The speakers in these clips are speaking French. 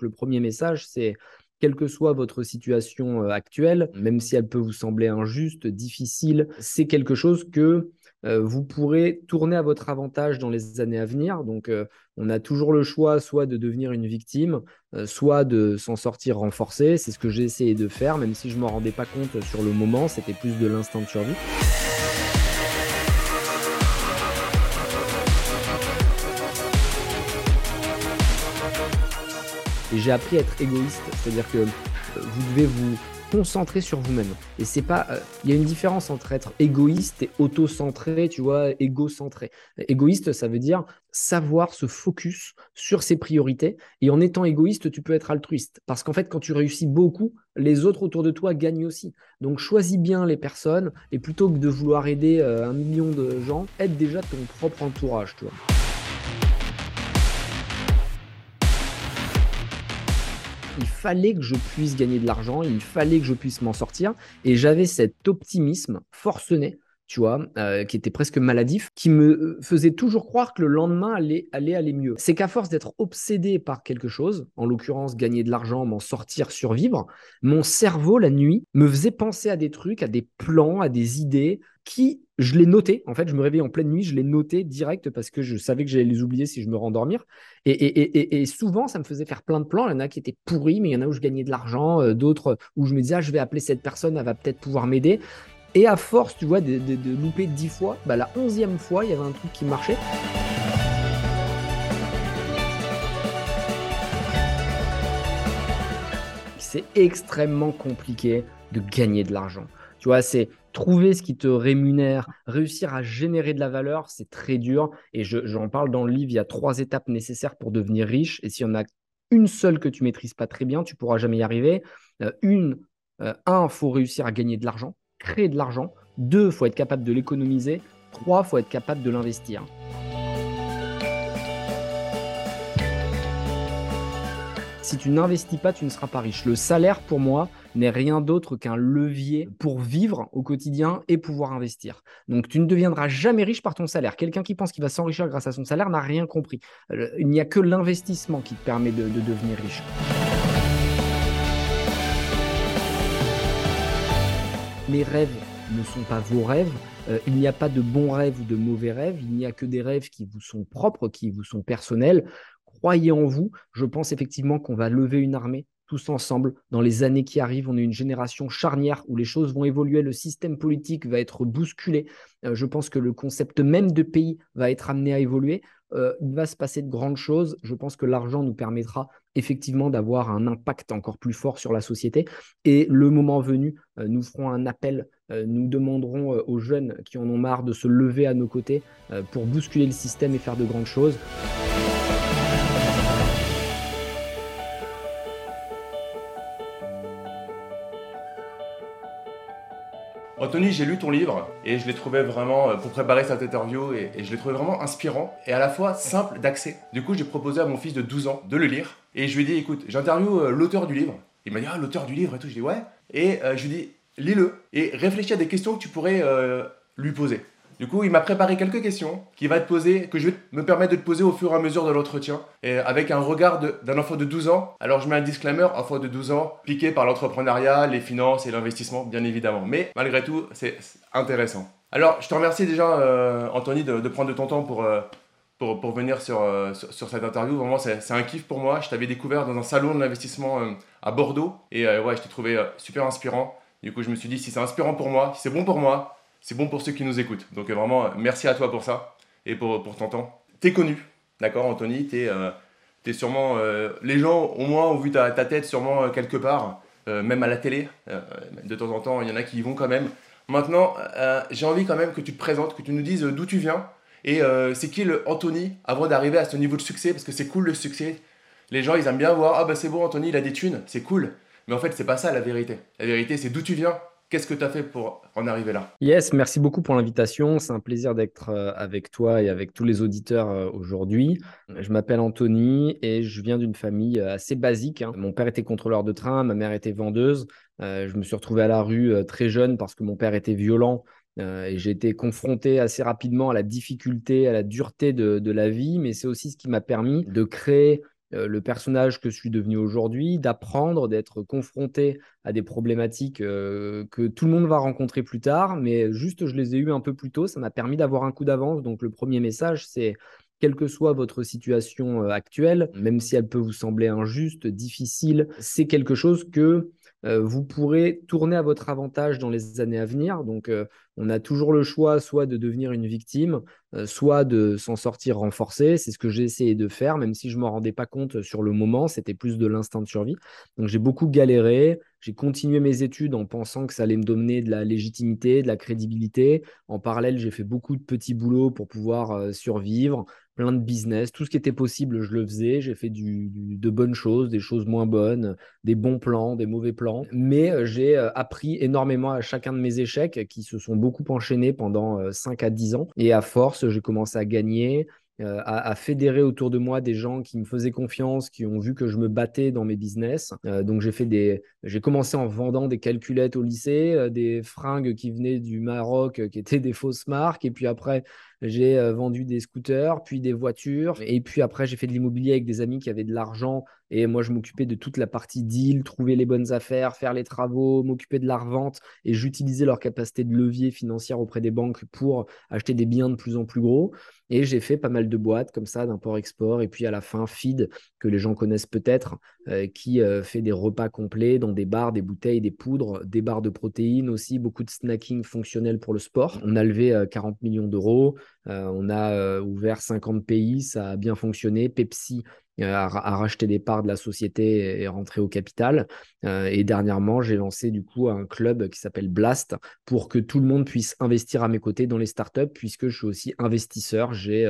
Le premier message, c'est quelle que soit votre situation euh, actuelle, même si elle peut vous sembler injuste, difficile, c'est quelque chose que euh, vous pourrez tourner à votre avantage dans les années à venir. Donc, euh, on a toujours le choix soit de devenir une victime, soit de s'en sortir renforcé. C'est ce que j'ai essayé de faire, même si je ne m'en rendais pas compte sur le moment. C'était plus de l'instinct de survie. J'ai appris à être égoïste, c'est-à-dire que euh, vous devez vous concentrer sur vous-même. Et c'est pas, euh, il y a une différence entre être égoïste et auto-centré, tu vois, égocentré. Égoïste, ça veut dire savoir se focus sur ses priorités. Et en étant égoïste, tu peux être altruiste. Parce qu'en fait, quand tu réussis beaucoup, les autres autour de toi gagnent aussi. Donc choisis bien les personnes et plutôt que de vouloir aider euh, un million de gens, aide déjà ton propre entourage, tu vois. Il fallait que je puisse gagner de l'argent, il fallait que je puisse m'en sortir. Et j'avais cet optimisme forcené, tu vois, euh, qui était presque maladif, qui me euh, faisait toujours croire que le lendemain allait, aller mieux. C'est qu'à force d'être obsédé par quelque chose, en l'occurrence gagner de l'argent, m'en sortir, survivre, mon cerveau, la nuit, me faisait penser à des trucs, à des plans, à des idées qui je l'ai noté. En fait, je me réveillais en pleine nuit, je l'ai noté direct parce que je savais que j'allais les oublier si je me rendormir. Et, souvent, ça me faisait faire plein de plans. Il y en a qui étaient pourris, mais il y en a où je gagnais de l'argent, euh, d'autres où je me disais, ah, je vais appeler cette personne, elle va peut-être pouvoir m'aider. Et à force, tu vois, de, louper dix fois, bah, la onzième fois, il y avait un truc qui marchait. C'est extrêmement compliqué de gagner de l'argent. Tu vois, c'est trouver ce qui te rémunère, réussir à générer de la valeur, c'est très dur. Et j'en parle dans le livre, il y a trois étapes nécessaires pour devenir riche. Et s'il y en a une seule que tu maîtrises pas très bien, tu pourras jamais y arriver. Euh, une, euh, un, faut réussir à gagner de l'argent, créer de l'argent. Deux, faut être capable de l'économiser. Trois, faut être capable de l'investir. Si tu n'investis pas, tu ne seras pas riche. Le salaire, pour moi, n'est rien d'autre qu'un levier pour vivre au quotidien et pouvoir investir. Donc tu ne deviendras jamais riche par ton salaire. Quelqu'un qui pense qu'il va s'enrichir grâce à son salaire n'a rien compris. Euh, il n'y a que l'investissement qui te permet de, devenir riche. Les rêves ne sont pas vos rêves. Euh, il n'y a pas de bons rêves ou de mauvais rêves. Il n'y a que des rêves qui vous sont propres, qui vous sont personnels. Croyez en vous. Je pense effectivement qu'on va lever une armée tous ensemble dans les années qui arrivent. On est une génération charnière où les choses vont évoluer, le système politique va être bousculé. Euh, je pense que le concept même de pays va être amené à évoluer. Euh, il va se passer de grandes choses. Je pense que l'argent nous permettra effectivement d'avoir un impact encore plus fort sur la société. Et le moment venu, euh, nous ferons un appel, nous demanderons aux jeunes qui en ont marre de se lever à nos côtés pour bousculer le système et faire de grandes choses. Anthony, j'ai lu ton livre et je l'ai trouvé vraiment, euh, pour préparer cette interview, et, je l'ai trouvé vraiment inspirant et à la fois simple d'accès. Du coup, j'ai proposé à mon fils de 12 ans de le lire et je lui ai dit écoute, j'interviewe euh, l'auteur du livre. Il m'a dit ah, l'auteur du livre et tout. Je dis ouais. Et euh, je lui ai dit lis-le et réfléchis à des questions que tu pourrais lui poser. Du coup, il m'a préparé quelques questions qui va te poser, que je vais me permettre de te poser au fur et à mesure de l'entretien, et avec un regard d'un enfant de 12 ans. Alors, je mets un disclaimer, enfant de 12 ans, piqué par l'entrepreneuriat, les finances et l'investissement, bien évidemment. Mais malgré tout, c'est intéressant. Alors, je te remercie déjà, euh, Anthony, de, prendre de ton temps pour, euh, pour, venir euh, sur, sur, cette interview. Vraiment, c'est un kiff pour moi. Je t'avais découvert dans un salon de l'investissement à Bordeaux, et ouais, je t'ai trouvé super inspirant. Du coup, je me suis dit, si c'est inspirant pour moi, si c'est bon pour moi, c'est bon pour ceux qui nous écoutent. Donc euh, vraiment, merci à toi pour ça et pour, pour ton temps. T'es connu, d'accord Anthony? T'es euh, sûrement... Euh, les gens au moins ont vu ta, ta tête sûrement quelque part, même à la télé. de temps en temps, il y en a qui y vont quand même. Maintenant, j'ai envie quand même que tu te présentes, que tu nous dises d'où tu viens et c'est qui le Anthony avant d'arriver à ce niveau de succès? Parce que c'est cool le succès. Les gens, ils aiment bien voir, ah bah c'est bon, Anthony, il a des thunes, c'est cool. Mais en fait, c'est pas ça la vérité. La vérité, c'est d'où tu viens, Qu'est-ce que tu as fait pour en arriver là? Yes, merci beaucoup pour l'invitation. C'est un plaisir d'être euh, avec toi et avec tous les auditeurs euh, aujourd'hui. Je m'appelle Anthony et je viens d'une famille euh, assez basique. Hein. Mon père était contrôleur de train, ma mère était vendeuse. je me suis retrouvé à la rue très jeune parce que mon père était violent. et j'ai été confronté assez rapidement à la difficulté, à la dureté de, de la vie, mais c'est aussi ce qui m'a permis de créer le personnage que je suis devenu aujourd'hui, d'apprendre, d'être confronté à des problématiques que tout le monde va rencontrer plus tard, mais juste je les ai eues un peu plus tôt, ça m'a permis d'avoir un coup d'avance. Donc le premier message, c'est quelle que soit votre situation euh, actuelle, même si elle peut vous sembler injuste, difficile, c'est quelque chose que euh, vous pourrez tourner à votre avantage dans les années à venir. Donc, euh, on a toujours le choix soit de devenir une victime, soit de s'en sortir renforcé. C'est ce que j'ai essayé de faire, même si je ne m'en rendais pas compte sur le moment. C'était plus de l'instinct de survie. Donc, j'ai beaucoup galéré. J'ai continué mes études en pensant que ça allait me donner de la légitimité, de la crédibilité. En parallèle, j'ai fait beaucoup de petits boulots pour pouvoir survivre plein de business, tout ce qui était possible, je le faisais. J'ai fait du, de bonnes choses, des choses moins bonnes, des bons plans, des mauvais plans. Mais euh, j'ai euh, appris énormément à chacun de mes échecs qui se sont beaucoup enchaînés pendant 5 euh, à 10 ans. Et à force, j'ai commencé à gagner. À, fédérer autour de moi des gens qui me faisaient confiance, qui ont vu que je me battais dans mes business. Donc j'ai fait des, j'ai commencé en vendant des calculettes au lycée, des fringues qui venaient du Maroc, qui étaient des fausses marques, et puis après j'ai vendu des scooters, puis des voitures, et puis après j'ai fait de l'immobilier avec des amis qui avaient de l'argent, et moi je m'occupais de toute la partie deal, trouver les bonnes affaires, faire les travaux, m'occuper de la revente, et j'utilisais leur capacité de levier financière auprès des banques pour acheter des biens de plus en plus gros. Et j'ai fait pas mal de boîtes comme ça, d'import-export. Et puis à la fin, Feed, que les gens connaissent peut-être, euh, qui euh, fait des repas complets dans des bars, des bouteilles, des poudres, des barres de protéines aussi, beaucoup de snacking fonctionnel pour le sport. On a levé 40 euh, millions d'euros. On a ouvert 50 pays, ça a bien fonctionné. Pepsi à, racheter des parts de la société et rentrer au capital. Euh, et dernièrement, j'ai lancé du coup un club qui s'appelle Blast pour que tout le monde puisse investir à mes côtés dans les startups, puisque je suis aussi investisseur. J'ai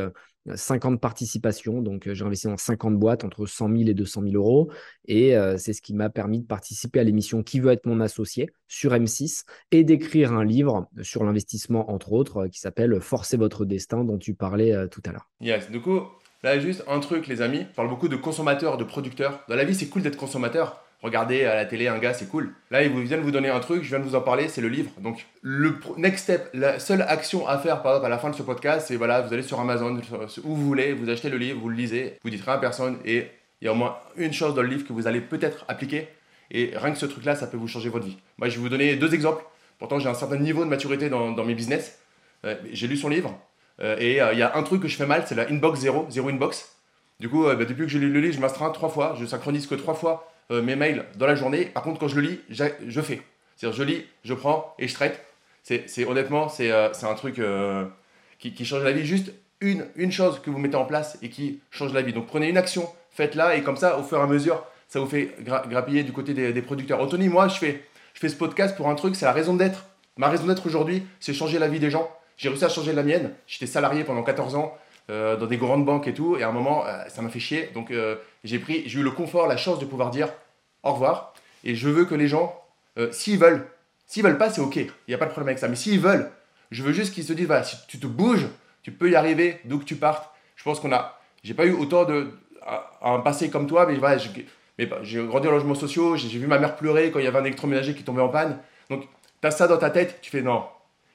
50 euh, participations, donc euh, j'ai investi dans 50 boîtes entre 100 000 et 200 000 euros. Et c'est ce qui m'a permis de participer à l'émission Qui veut être mon associé sur M6 et d'écrire un livre sur l'investissement, entre autres, qui s'appelle Forcer votre destin, dont tu parlais tout à l'heure. Yes, du coup, Là, juste un truc, les amis. On parle beaucoup de consommateurs, de producteurs. Dans la vie, c'est cool d'être consommateur. Regardez à la télé un gars, c'est cool. Là, ils viennent vous donner un truc, je viens de vous en parler, c'est le livre. Donc, le next step, la seule action à faire, par exemple, à la fin de ce podcast, c'est voilà, vous allez sur Amazon, où vous voulez, vous achetez le livre, vous le lisez, vous dites rien à personne, et il y a au moins une chose dans le livre que vous allez peut-être appliquer. Et rien que ce truc-là, ça peut vous changer votre vie. Moi, je vais vous donner deux exemples. Pourtant, j'ai un certain niveau de maturité dans, mes business. Euh, j'ai lu son livre. Euh, et euh, il y a un truc que je fais mal, c'est la inbox zéro, zéro inbox. Du coup, bah, depuis que je lis le livre, je m'astreins trois fois. Je synchronise que trois fois mes mails dans la journée. Par contre, quand je le lis, je fais. C'est-à-dire, je lis, je prends et je traite. C'est, honnêtement, c'est, un truc qui, change la vie. Juste une, chose que vous mettez en place et qui change la vie. Donc, prenez une action, faites-la et comme ça, au fur et à mesure, ça vous fait grappiller du côté des, producteurs. Anthony, moi, je fais, je fais ce podcast pour un truc, c'est la raison d'être. Ma raison d'être aujourd'hui, c'est changer la vie des gens. J'ai réussi à changer la mienne. J'étais salarié pendant 14 ans euh, dans des grandes banques et tout. Et à un moment, euh, ça m'a fait chier. Donc euh, j'ai pris, j'ai eu le confort, la chance de pouvoir dire au revoir. Et je veux que les gens, s'ils veulent, s'ils veulent pas, c'est ok. Il n'y a pas de problème avec ça. Mais s'ils veulent, je veux juste qu'ils se disent voilà, si tu te bouges, tu peux y arriver d'où que tu partes. Je pense qu'on a, j'ai pas eu autant de un passé comme toi, mais voilà, j'ai grandi en logements sociaux, j'ai vu ma mère pleurer quand il y avait un électroménager qui tombait en panne. Donc, tu as ça dans ta tête, tu fais non,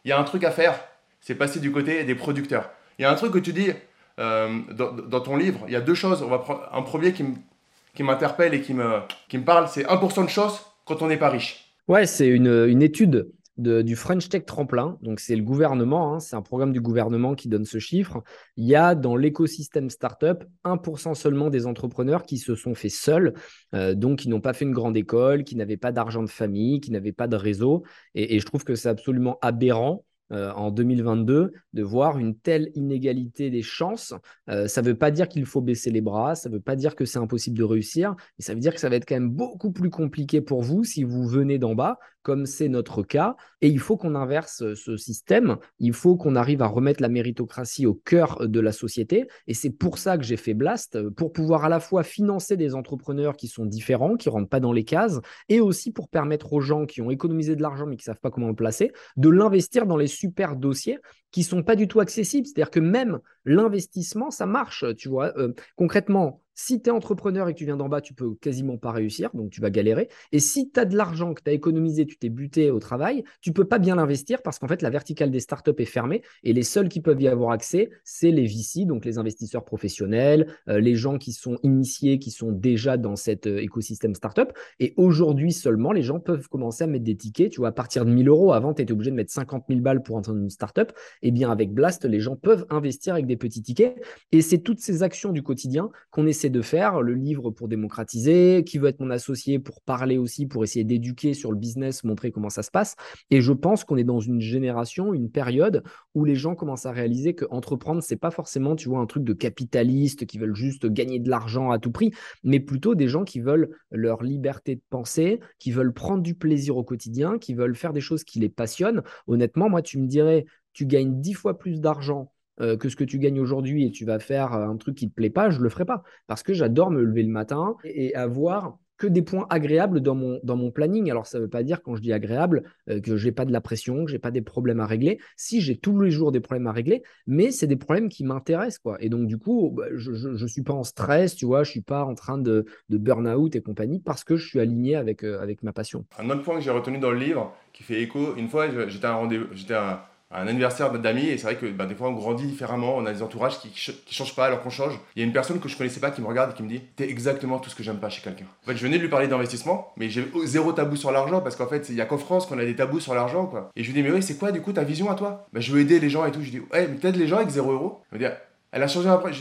il y a un truc à faire, c'est passer du côté des producteurs. Il y a un truc que tu dis euh, dans, ton livre, il y a deux choses. On va prendre un premier qui m'interpelle et qui me, parle, c'est 1% de chance quand on n'est pas riche. Ouais, c'est une, une étude du French Tech Tremplin. Donc, c'est le gouvernement, hein, c'est un programme du gouvernement qui donne ce chiffre. Il y a dans l'écosystème startup 1% seulement des entrepreneurs qui se sont faits seuls, euh, donc qui n'ont pas fait une grande école, qui n'avaient pas d'argent de famille, qui n'avaient pas de réseau. et je trouve que c'est absolument aberrant euh, en 2022 de voir une telle inégalité des chances. Euh, ça ne veut pas dire qu'il faut baisser les bras, ça ne veut pas dire que c'est impossible de réussir, mais ça veut dire que ça va être quand même beaucoup plus compliqué pour vous si vous venez d'en bas, comme c'est notre cas. Et il faut qu'on inverse ce système, il faut qu'on arrive à remettre la méritocratie au cœur de la société. Et c'est pour ça que j'ai fait Blast, pour pouvoir à la fois financer des entrepreneurs qui sont différents, qui ne rentrent pas dans les cases, et aussi pour permettre aux gens qui ont économisé de l'argent mais qui ne savent pas comment le placer, de l'investir dans les super dossiers qui sont pas du tout accessibles. C'est-à-dire que même l'investissement, ça marche, tu vois. Euh, concrètement, Si tu es entrepreneur et que tu viens d'en bas, tu peux quasiment pas réussir, donc tu vas galérer. Et si tu as de l'argent que tu as économisé, tu t'es buté au travail, tu peux pas bien l'investir parce qu'en fait, la verticale des startups est fermée et les seuls qui peuvent y avoir accès, c'est les VC, donc les investisseurs professionnels, euh, les gens qui sont initiés, qui sont déjà dans cet euh, écosystème startup. Et aujourd'hui seulement, les gens peuvent commencer à mettre des tickets. Tu vois, à partir de 1000 euros, avant, tu étais obligé de mettre 50 000 balles pour entrer dans une startup. Eh bien, avec Blast, les gens peuvent investir avec des petits tickets. Et c'est toutes ces actions du quotidien qu'on essaie de faire. Le livre pour démocratiser, qui veut être mon associé pour parler aussi, pour essayer d'éduquer sur le business, montrer comment ça se passe. Et je pense qu'on est dans une génération, une période où les gens commencent à réaliser que entreprendre, c'est pas forcément, tu vois, un truc de capitaliste qui veulent juste gagner de l'argent à tout prix, mais plutôt des gens qui veulent leur liberté de penser, qui veulent prendre du plaisir au quotidien, qui veulent faire des choses qui les passionnent. Honnêtement, moi, tu me dirais, tu gagnes dix fois plus d'argent euh, que ce que tu gagnes aujourd'hui et tu vas faire un truc qui te plaît pas, je le ferai pas parce que j'adore me lever le matin et avoir que des points agréables dans mon, dans mon planning. Alors, ça ne veut pas dire, quand je dis agréable, euh, que je n'ai pas de la pression, que je n'ai pas des problèmes à régler. Si, j'ai tous les jours des problèmes à régler, mais c'est des problèmes qui m'intéressent. quoi. Et donc, du coup, bah, je ne suis pas en stress, tu vois, je ne suis pas en train de, de burn-out et compagnie parce que je suis aligné avec, euh, avec ma passion. Un autre point que j'ai retenu dans le livre, qui fait écho, une fois, j'étais à un rendez-vous, j'étais à un anniversaire d'amis et c'est vrai que bah, des fois on grandit différemment, on a des entourages qui, qui changent pas alors qu'on change. Il y a une personne que je connaissais pas qui me regarde et qui me dit T'es exactement tout ce que j'aime pas chez quelqu'un. En fait, je venais de lui parler d'investissement, mais j'ai zéro tabou sur l'argent parce qu'en fait, il y a qu'en France qu'on a des tabous sur l'argent quoi. Et je lui dis Mais oui, c'est quoi du coup ta vision à toi? Bah, Je veux aider les gens et tout. Je dis Ouais, mais t'aides les gens avec zéro euro Elle a changé après.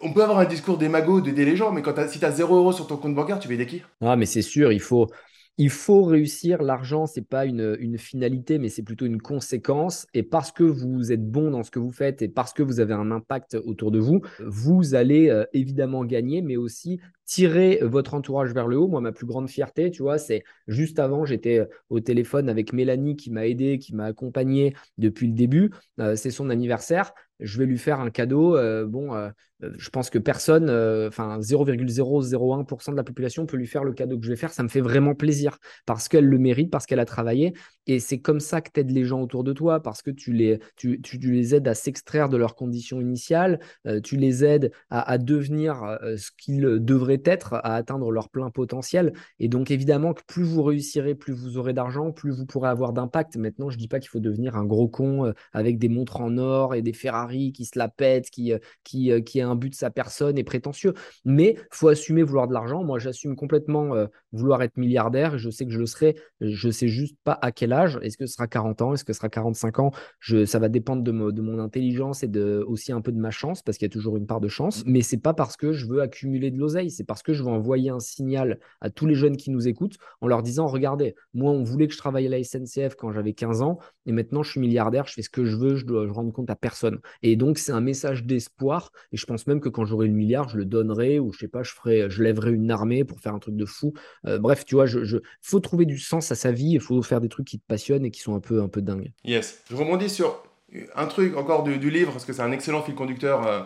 On peut avoir un discours démago d'aider les gens, mais quand as, si tu as 0 euros sur ton compte bancaire, tu veux aider qui? Ah, mais c'est sûr, il faut, il faut réussir. L'argent, c'est pas une, finalité, mais c'est plutôt une conséquence. Et parce que vous êtes bon dans ce que vous faites et parce que vous avez un impact autour de vous, vous allez euh, évidemment gagner, mais aussi tirer votre entourage vers le haut. Moi, ma plus grande fierté, tu vois, c'est juste avant, j'étais euh, au téléphone avec Mélanie qui m'a aidé, qui m'a accompagné depuis le début. Euh, c'est son anniversaire. Je vais lui faire un cadeau. bon, je pense que personne, enfin 0,001% de la population peut lui faire le cadeau que je vais faire. Ça me fait vraiment plaisir parce qu'elle le mérite, parce qu'elle a travaillé. Et c'est comme ça que tu aides les gens autour de toi, parce que tu les, tu, tu, les aides à s'extraire de leurs conditions initiales, tu les aides à, à devenir ce qu'ils devraient être à atteindre leur plein potentiel. Et donc, évidemment, que plus vous réussirez, plus vous aurez d'argent, plus vous pourrez avoir d'impact. Maintenant, je ne dis pas qu'il faut devenir un gros con euh, avec des montres en or et des Ferrari qui se la pètent, qui, euh, qui, euh, qui a un but de sa personne et prétentieux. Mais faut assumer vouloir de l'argent. Moi, j'assume complètement vouloir être milliardaire je sais que je le serai. Je sais juste pas à quel âge. Est-ce que ce sera 40 ans? Est-ce que ce sera 45 ans? Je, Ça va dépendre de, de mon intelligence et de, aussi un peu de ma chance parce qu'il y a toujours une part de chance. Mais c'est pas parce que je veux accumuler de l'oseille. Parce que je veux envoyer un signal à tous les jeunes qui nous écoutent en leur disant Regardez, moi, on voulait que je travaille à la SNCF quand j'avais 15 ans, et maintenant je suis milliardaire, je fais ce que je veux, je dois je rendre compte à personne. Et donc, c'est un message d'espoir. Et je pense même que quand j'aurai le milliard, je le donnerai, ou je sais pas, je, ferai, je lèverai une armée pour faire un truc de fou. Euh, bref, tu vois, il je, faut trouver du sens à sa vie, il faut faire des trucs qui te passionnent et qui sont un peu, un peu dingues. Yes. Je rebondis sur un truc encore du, livre, parce que c'est un excellent fil conducteur. Euh,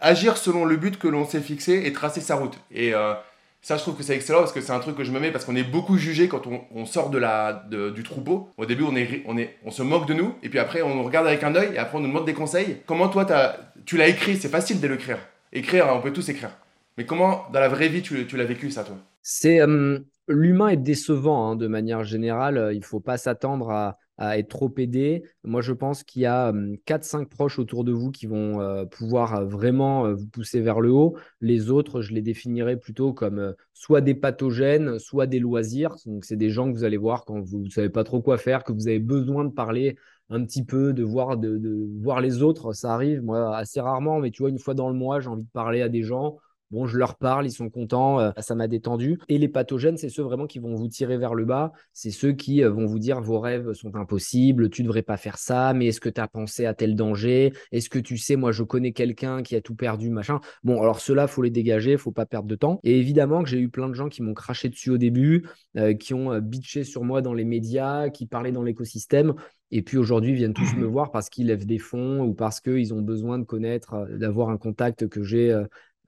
agir selon le but que l'on s'est fixé et tracer sa route. Et euh, ça, je trouve que c'est excellent parce que c'est un truc que je me mets parce qu'on est beaucoup jugé quand on, sort de la, du troupeau. Au début, on, est, on, est, on se moque de nous et puis après, on nous regarde avec un œil et après, on nous demande des conseils. Comment toi, as, tu l'as écrit? C'est facile de l'écrire. Écrire, on peut tous écrire. Mais comment, dans la vraie vie, tu, l'as vécu ça, toi? C'est euh, l'humain est décevant hein, de manière générale. Il faut pas s'attendre à, à être trop aidé. Moi, je pense qu'il y a 4-5 proches autour de vous qui vont pouvoir vraiment vous pousser vers le haut. Les autres, je les définirais plutôt comme soit des pathogènes, soit des loisirs. Donc, c'est des gens que vous allez voir quand vous ne savez pas trop quoi faire, que vous avez besoin de parler un petit peu, de voir, de, de voir les autres. Ça arrive, moi, assez rarement, mais tu vois, une fois dans le mois, j'ai envie de parler à des gens Bon, je leur parle, ils sont contents, euh, ça m'a détendu. Et les pathogènes, c'est ceux vraiment qui vont vous tirer vers le bas. C'est ceux qui euh, vont vous dire vos rêves sont impossibles, tu ne devrais pas faire ça, mais est-ce que tu as pensé à tel danger? Est-ce que tu sais, moi je connais quelqu'un qui a tout perdu, machin? Bon, alors ceux-là, faut les dégager, faut pas perdre de temps. Et évidemment que j'ai eu plein de gens qui m'ont craché dessus au début, euh, qui ont bitché sur moi dans les médias, qui parlaient dans l'écosystème. Et puis aujourd'hui, ils viennent tous me voir parce qu'ils lèvent des fonds ou parce qu'ils ont besoin de connaître, d'avoir un contact que j'ai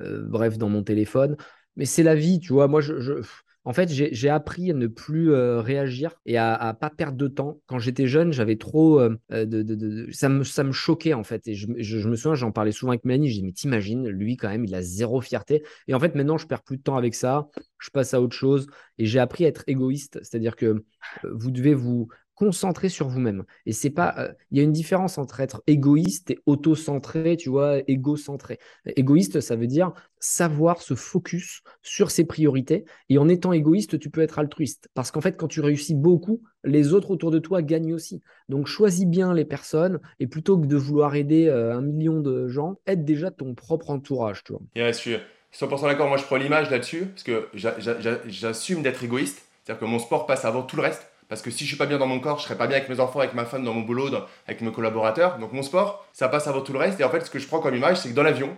euh, bref, dans mon téléphone. Mais c'est la vie, tu vois. Moi, je, En fait, j'ai appris à ne plus euh, réagir et à, ne pas perdre de temps. Quand j'étais jeune, j'avais trop euh, de, ça, me, ça me choquait en fait. Et je, me souviens, j'en parlais souvent avec Mélanie. Je dis mais t'imagines, lui quand même, il a zéro fierté. Et en fait, maintenant, je perds plus de temps avec ça. Je passe à autre chose et j'ai appris à être égoïste. C'est-à-dire que vous devez vous concentré sur vous-même. Et c'est pas, euh, il y a une différence entre être égoïste et auto-centré, tu vois, égocentré. Égoïste, ça veut dire savoir se focus sur ses priorités. Et en étant égoïste, tu peux être altruiste. Parce qu'en fait, quand tu réussis beaucoup, les autres autour de toi gagnent aussi. Donc, choisis bien les personnes et plutôt que de vouloir aider euh, un million de gens, aide déjà ton propre entourage, tu vois. je suis 100% d'accord. Moi, je prends l'image là-dessus parce que j'assume d'être égoïste. C'est-à-dire que mon sport passe avant tout le reste. Parce que si je suis pas bien dans mon corps, je serai pas bien avec mes enfants, avec ma femme, dans mon boulot, avec mes collaborateurs. Donc mon sport, ça passe avant tout le reste. Et en fait, ce que je prends comme image, c'est que dans l'avion,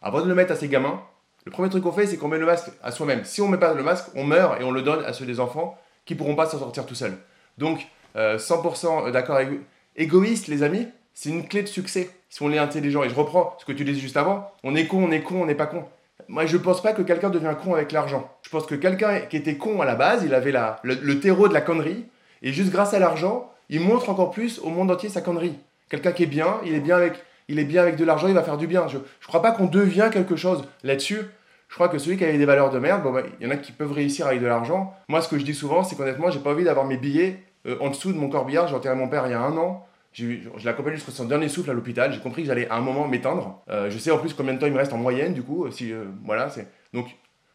avant de le mettre à ses gamins, le premier truc qu'on fait, c'est qu'on met le masque à soi-même. Si on met pas le masque, on meurt et on le donne à ceux des enfants qui pourront pas s'en sortir tout seuls. Donc, 100% euh, d'accord avec Égoïste, les amis, c'est une clé de succès si on est intelligent. Et je reprends ce que tu disais juste avant. On est con, on est con, on n'est pas con. Moi, je ne pense pas que quelqu'un devient con avec l'argent. Je pense que quelqu'un qui était con à la base, il avait la, le, terreau de la connerie, et juste grâce à l'argent, il montre encore plus au monde entier sa connerie. Quelqu'un qui est bien, il est bien avec, il est bien avec de l'argent, il va faire du bien. Je ne crois pas qu'on devient quelque chose là-dessus. Je crois que celui qui avait des valeurs de merde, bon, bah, il y en a qui peuvent réussir avec de l'argent. Moi, ce que je dis souvent, c'est qu'honnêtement, j'ai pas envie d'avoir mes billets euh, en dessous de mon corbillard. J'ai enterré mon père il y a un an. Je l'ai accompagné jusqu'à son dernier souffle à l'hôpital. J'ai compris que j'allais à un moment m'éteindre. Euh, je sais en plus combien de temps il me reste en moyenne, du coup. Si, euh, voilà, c'est... Donc,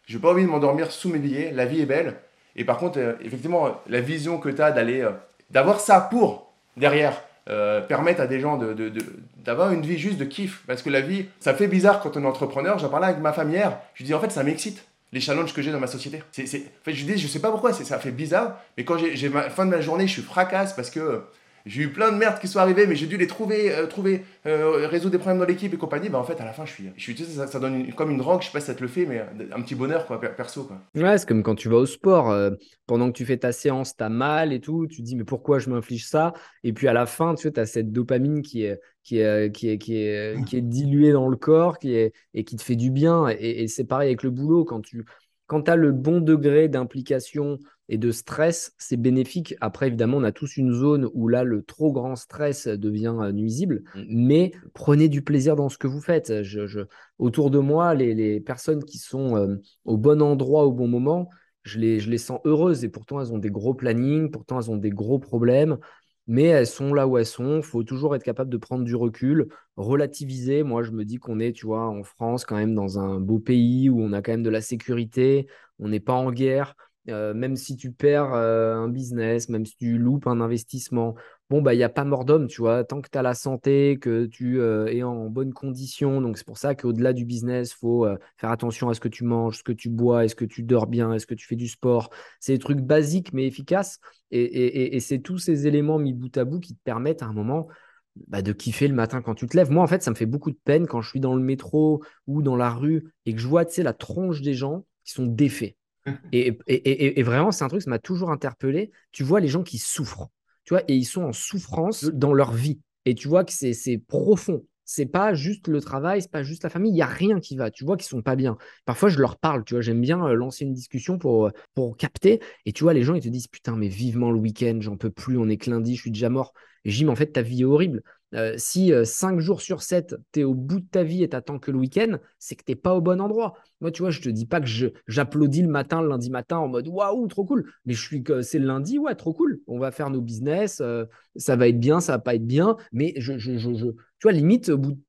j'ai pas envie de m'endormir sous mes billets. La vie est belle. Et par contre, euh, effectivement, la vision que tu as d'aller, euh, d'avoir ça pour, derrière, euh, permettre à des gens de, d'avoir une vie juste de kiff. Parce que la vie, ça fait bizarre quand on est entrepreneur. J'en parlais avec ma femme hier. Je dis en fait, ça m'excite les challenges que j'ai dans ma société. C'est, en fait, je dis, je sais pas pourquoi, ça fait bizarre, mais quand j'ai, j'ai ma fin de ma journée, je suis fracasse parce que j'ai eu plein de merdes qui sont arrivées, mais j'ai dû les trouver, euh, trouver euh, résoudre des problèmes dans l'équipe et compagnie. Bah, en fait, à la fin, je suis, je suis ça, ça donne comme une drogue, je sais pas si ça te le fait, mais un petit bonheur, quoi, perso. Quoi. Ouais, c'est comme quand tu vas au sport, euh, pendant que tu fais ta séance, tu as mal et tout, tu te dis, mais pourquoi je m'inflige ça? Et puis à la fin, tu as cette dopamine qui est, qui est, qui est, qui est, qui est diluée dans le corps qui est, et qui te fait du bien. Et, c'est pareil avec le boulot, quand tu quand tu as le bon degré d'implication et de stress, c'est bénéfique. Après, évidemment, on a tous une zone où là, le trop grand stress devient euh, nuisible, mais prenez du plaisir dans ce que vous faites. Je, autour de moi, les, personnes qui sont euh, au bon endroit au bon moment, je les, je les sens heureuses et pourtant elles ont des gros plannings, pourtant elles ont des gros problèmes mais elles sont là où elles sont. Il faut toujours être capable de prendre du recul, relativiser. Moi, je me dis qu'on est, tu vois, en France, quand même dans un beau pays où on a quand même de la sécurité, on n'est pas en guerre. Euh, même si tu perds euh, un business, même si tu loupes un investissement, bon, bah, il n'y a pas mort d'homme, tu vois. Tant que tu as la santé, que tu euh, es en bonne condition. Donc, c'est pour ça qu'au-delà du business, il faut faire attention à ce que tu manges, ce que tu bois, est-ce que tu dors bien, est-ce que tu fais du sport. C'est des trucs basiques mais efficaces. Et, c'est tous ces éléments mis bout à bout qui te permettent à un moment bah, de kiffer le matin quand tu te lèves. Moi, en fait, ça me fait beaucoup de peine quand je suis dans le métro ou dans la rue et que je vois, la tronche des gens qui sont défaits. Et, vraiment, c'est un truc, ça m'a toujours interpellé. Tu vois les gens qui souffrent, tu vois, et ils sont en souffrance dans leur vie. Et tu vois que c'est profond. C'est pas juste le travail, c'est pas juste la famille, il y a rien qui va. Tu vois qu'ils sont pas bien. Parfois, je leur parle, tu vois, j'aime bien euh, lancer une discussion pour, euh, pour capter. Et tu vois, les gens, ils te disent Putain, mais vivement le week-end, j'en peux plus, on est que lundi, je suis déjà mort. Et Mais en fait, ta vie est horrible. Euh, si 5 jours sur 7, tu es au bout de ta vie et t'attends que le week-end, c'est que t'es pas au bon endroit. Moi, tu vois, je te dis pas que j'applaudis le matin, le lundi matin, en mode waouh, trop cool. Mais je suis que c'est le lundi, ouais, trop cool. On va faire nos business, ça va être bien, ça va pas être bien. Mais je, je, je, tu vois, limite, au bout de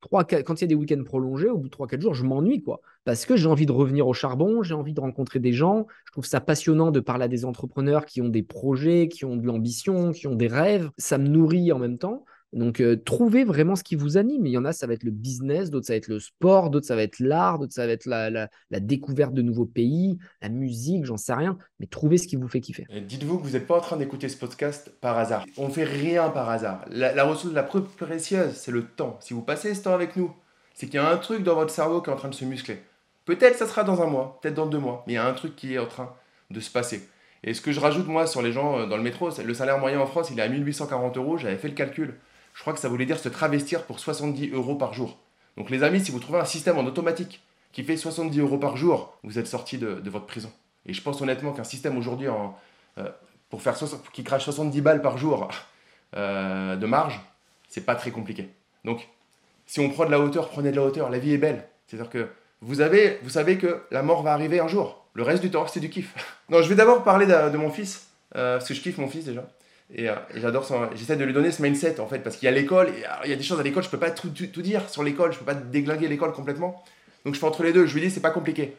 3, quand il y a des week-ends prolongés, au bout de 3-4 jours, je m'ennuie, quoi. Parce que j'ai envie de revenir au charbon, j'ai envie de rencontrer des gens. Je trouve ça passionnant de parler à des entrepreneurs qui ont des projets, qui ont de l'ambition, qui ont des rêves. Ça me nourrit en même temps. Donc, euh, trouvez vraiment ce qui vous anime. Il y en a, ça va être le business, d'autres, ça va être le sport, d'autres, ça va être l'art, d'autres, ça va être la, découverte de nouveaux pays, la musique, j'en sais rien. Mais trouvez ce qui vous fait kiffer. Dites-vous que vous n'êtes pas en train d'écouter ce podcast par hasard. On ne fait rien par hasard. La, ressource la plus précieuse, c'est le temps. Si vous passez ce temps avec nous, c'est qu'il y a un truc dans votre cerveau qui est en train de se muscler. Peut-être ça sera dans un mois, peut-être dans deux mois, mais il y a un truc qui est en train de se passer. Et ce que je rajoute, moi, sur les gens euh, dans le métro, le salaire moyen en France, il est à 1840 euros. J'avais fait le calcul je crois que ça voulait dire se travestir pour 70 euros par jour. Donc les amis, si vous trouvez un système en automatique qui fait 70 euros par jour, vous êtes sorti de, votre prison. Et je pense honnêtement qu'un système aujourd'hui, euh, pour faire qui crache 70 balles par jour euh, de marge, c'est pas très compliqué. Donc, si on prend de la hauteur, prenez de la hauteur. La vie est belle. C'est-à-dire que vous, avez, vous savez que la mort va arriver un jour. Le reste du temps, c'est du kiff. non, je vais d'abord parler de, mon fils, parce que je kiffe mon fils déjà. Et, j'adore j'essaie de lui donner ce mindset en fait, parce qu'il y a l'école, il y a des choses à l'école, je peux pas tout, tout dire sur l'école, je peux pas déglinguer l'école complètement. Donc je fais entre les deux. Je lui dis, c'est pas compliqué.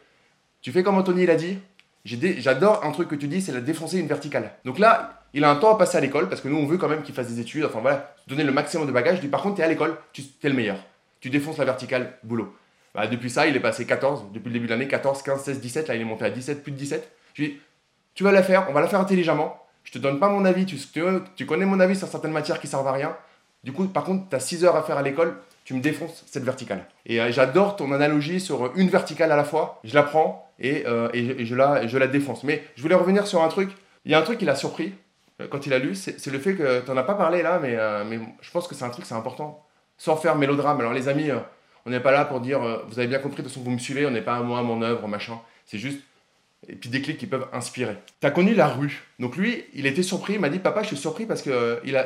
Tu fais comme Anthony l'a dit. J'adore un truc que tu dis, c'est la défoncer une verticale. Donc là, il a un temps à passer à l'école parce que nous, on veut quand même qu'il fasse des études. Enfin voilà, donner le maximum de bagages. Je par contre, tu es à l'école, tu es le meilleur. Tu défonces la verticale, boulot. Bah, depuis ça, il est passé 14, depuis le début de l'année, 14, 15, 16, 17. Là, il est monté à 17, plus de 17. Je lui dis, tu vas la faire, on va la faire intelligemment. Je te donne pas mon avis, tu, tu connais mon avis sur certaines matières qui servent à rien. Du coup, par contre, tu as 6 heures à faire à l'école, tu me défonces cette verticale. Et euh, j'adore ton analogie sur une verticale à la fois. Je la prends et, euh, et, je, la, je la défonce. Mais je voulais revenir sur un truc. Il y a un truc qui l'a surpris euh, quand il a lu, c'est le fait que tu n'en as pas parlé là, mais, mais je pense que c'est un truc, c'est important. Sans faire mélodrame. Alors les amis, on n'est pas là pour dire, vous avez bien compris, de toute façon vous me suivez, on n'est pas à moi, mon œuvre, machin. C'est juste et puis des clics qui peuvent inspirer. Tu as connu la rue. Donc lui, il était surpris, il m'a dit Papa, je suis surpris parce qu'il euh, il,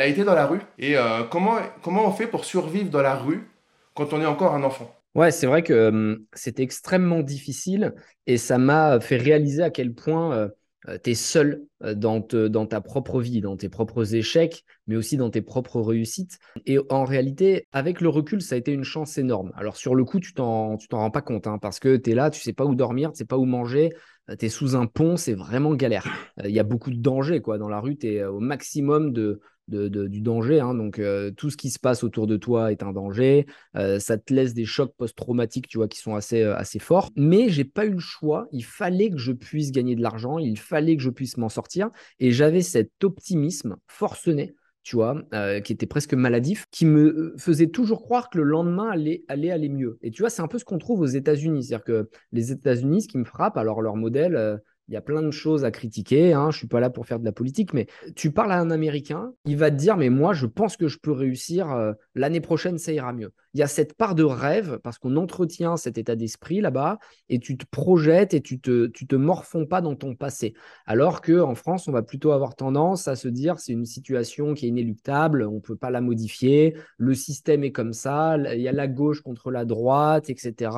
a, été dans la rue. Et euh, comment, comment on fait pour survivre dans la rue quand on est encore un enfant? Ouais, c'est vrai que hum, c'était extrêmement difficile et ça m'a fait réaliser à quel point euh, euh, tu es seul euh, dans, ta propre vie, dans tes propres échecs, mais aussi dans tes propres réussites. Et en réalité, avec le recul, ça a été une chance énorme. Alors sur le coup, tu t'en rends pas compte, hein, parce que tu es là, tu sais pas où dormir, tu sais pas où manger, euh, tu es sous un pont, c'est vraiment galère. Il y a beaucoup de dangers quoi. dans la rue, tu es au maximum de, du danger. Hein. Donc, euh, tout ce qui se passe autour de toi est un danger. Euh, ça te laisse des chocs post-traumatiques, tu vois, qui sont assez, euh, assez forts. Mais j'ai pas eu le choix. Il fallait que je puisse gagner de l'argent. Il fallait que je puisse m'en sortir. Et j'avais cet optimisme forcené tu vois, qui était presque maladif, qui me faisait toujours croire que le lendemain allait, allait aller mieux. Et tu vois, c'est un peu ce qu'on trouve aux États-Unis. C'est-à-dire que les États-Unis, ce qui me frappe, alors leur modèle, il y a plein de choses à critiquer. Hein. Je suis pas là pour faire de la politique, mais tu parles à un Américain, il va te dire, mais moi, je pense que je peux réussir. Euh, l'année prochaine, ça ira mieux. Il y a cette part de rêve parce qu'on entretient cet état d'esprit là-bas et tu te projettes et tu te, tu te morfonds pas dans ton passé. Alors qu'en France, on va plutôt avoir tendance à se dire, c'est une situation qui est inéluctable, on peut pas la modifier, le système est comme ça, il y a la gauche contre la droite, etc.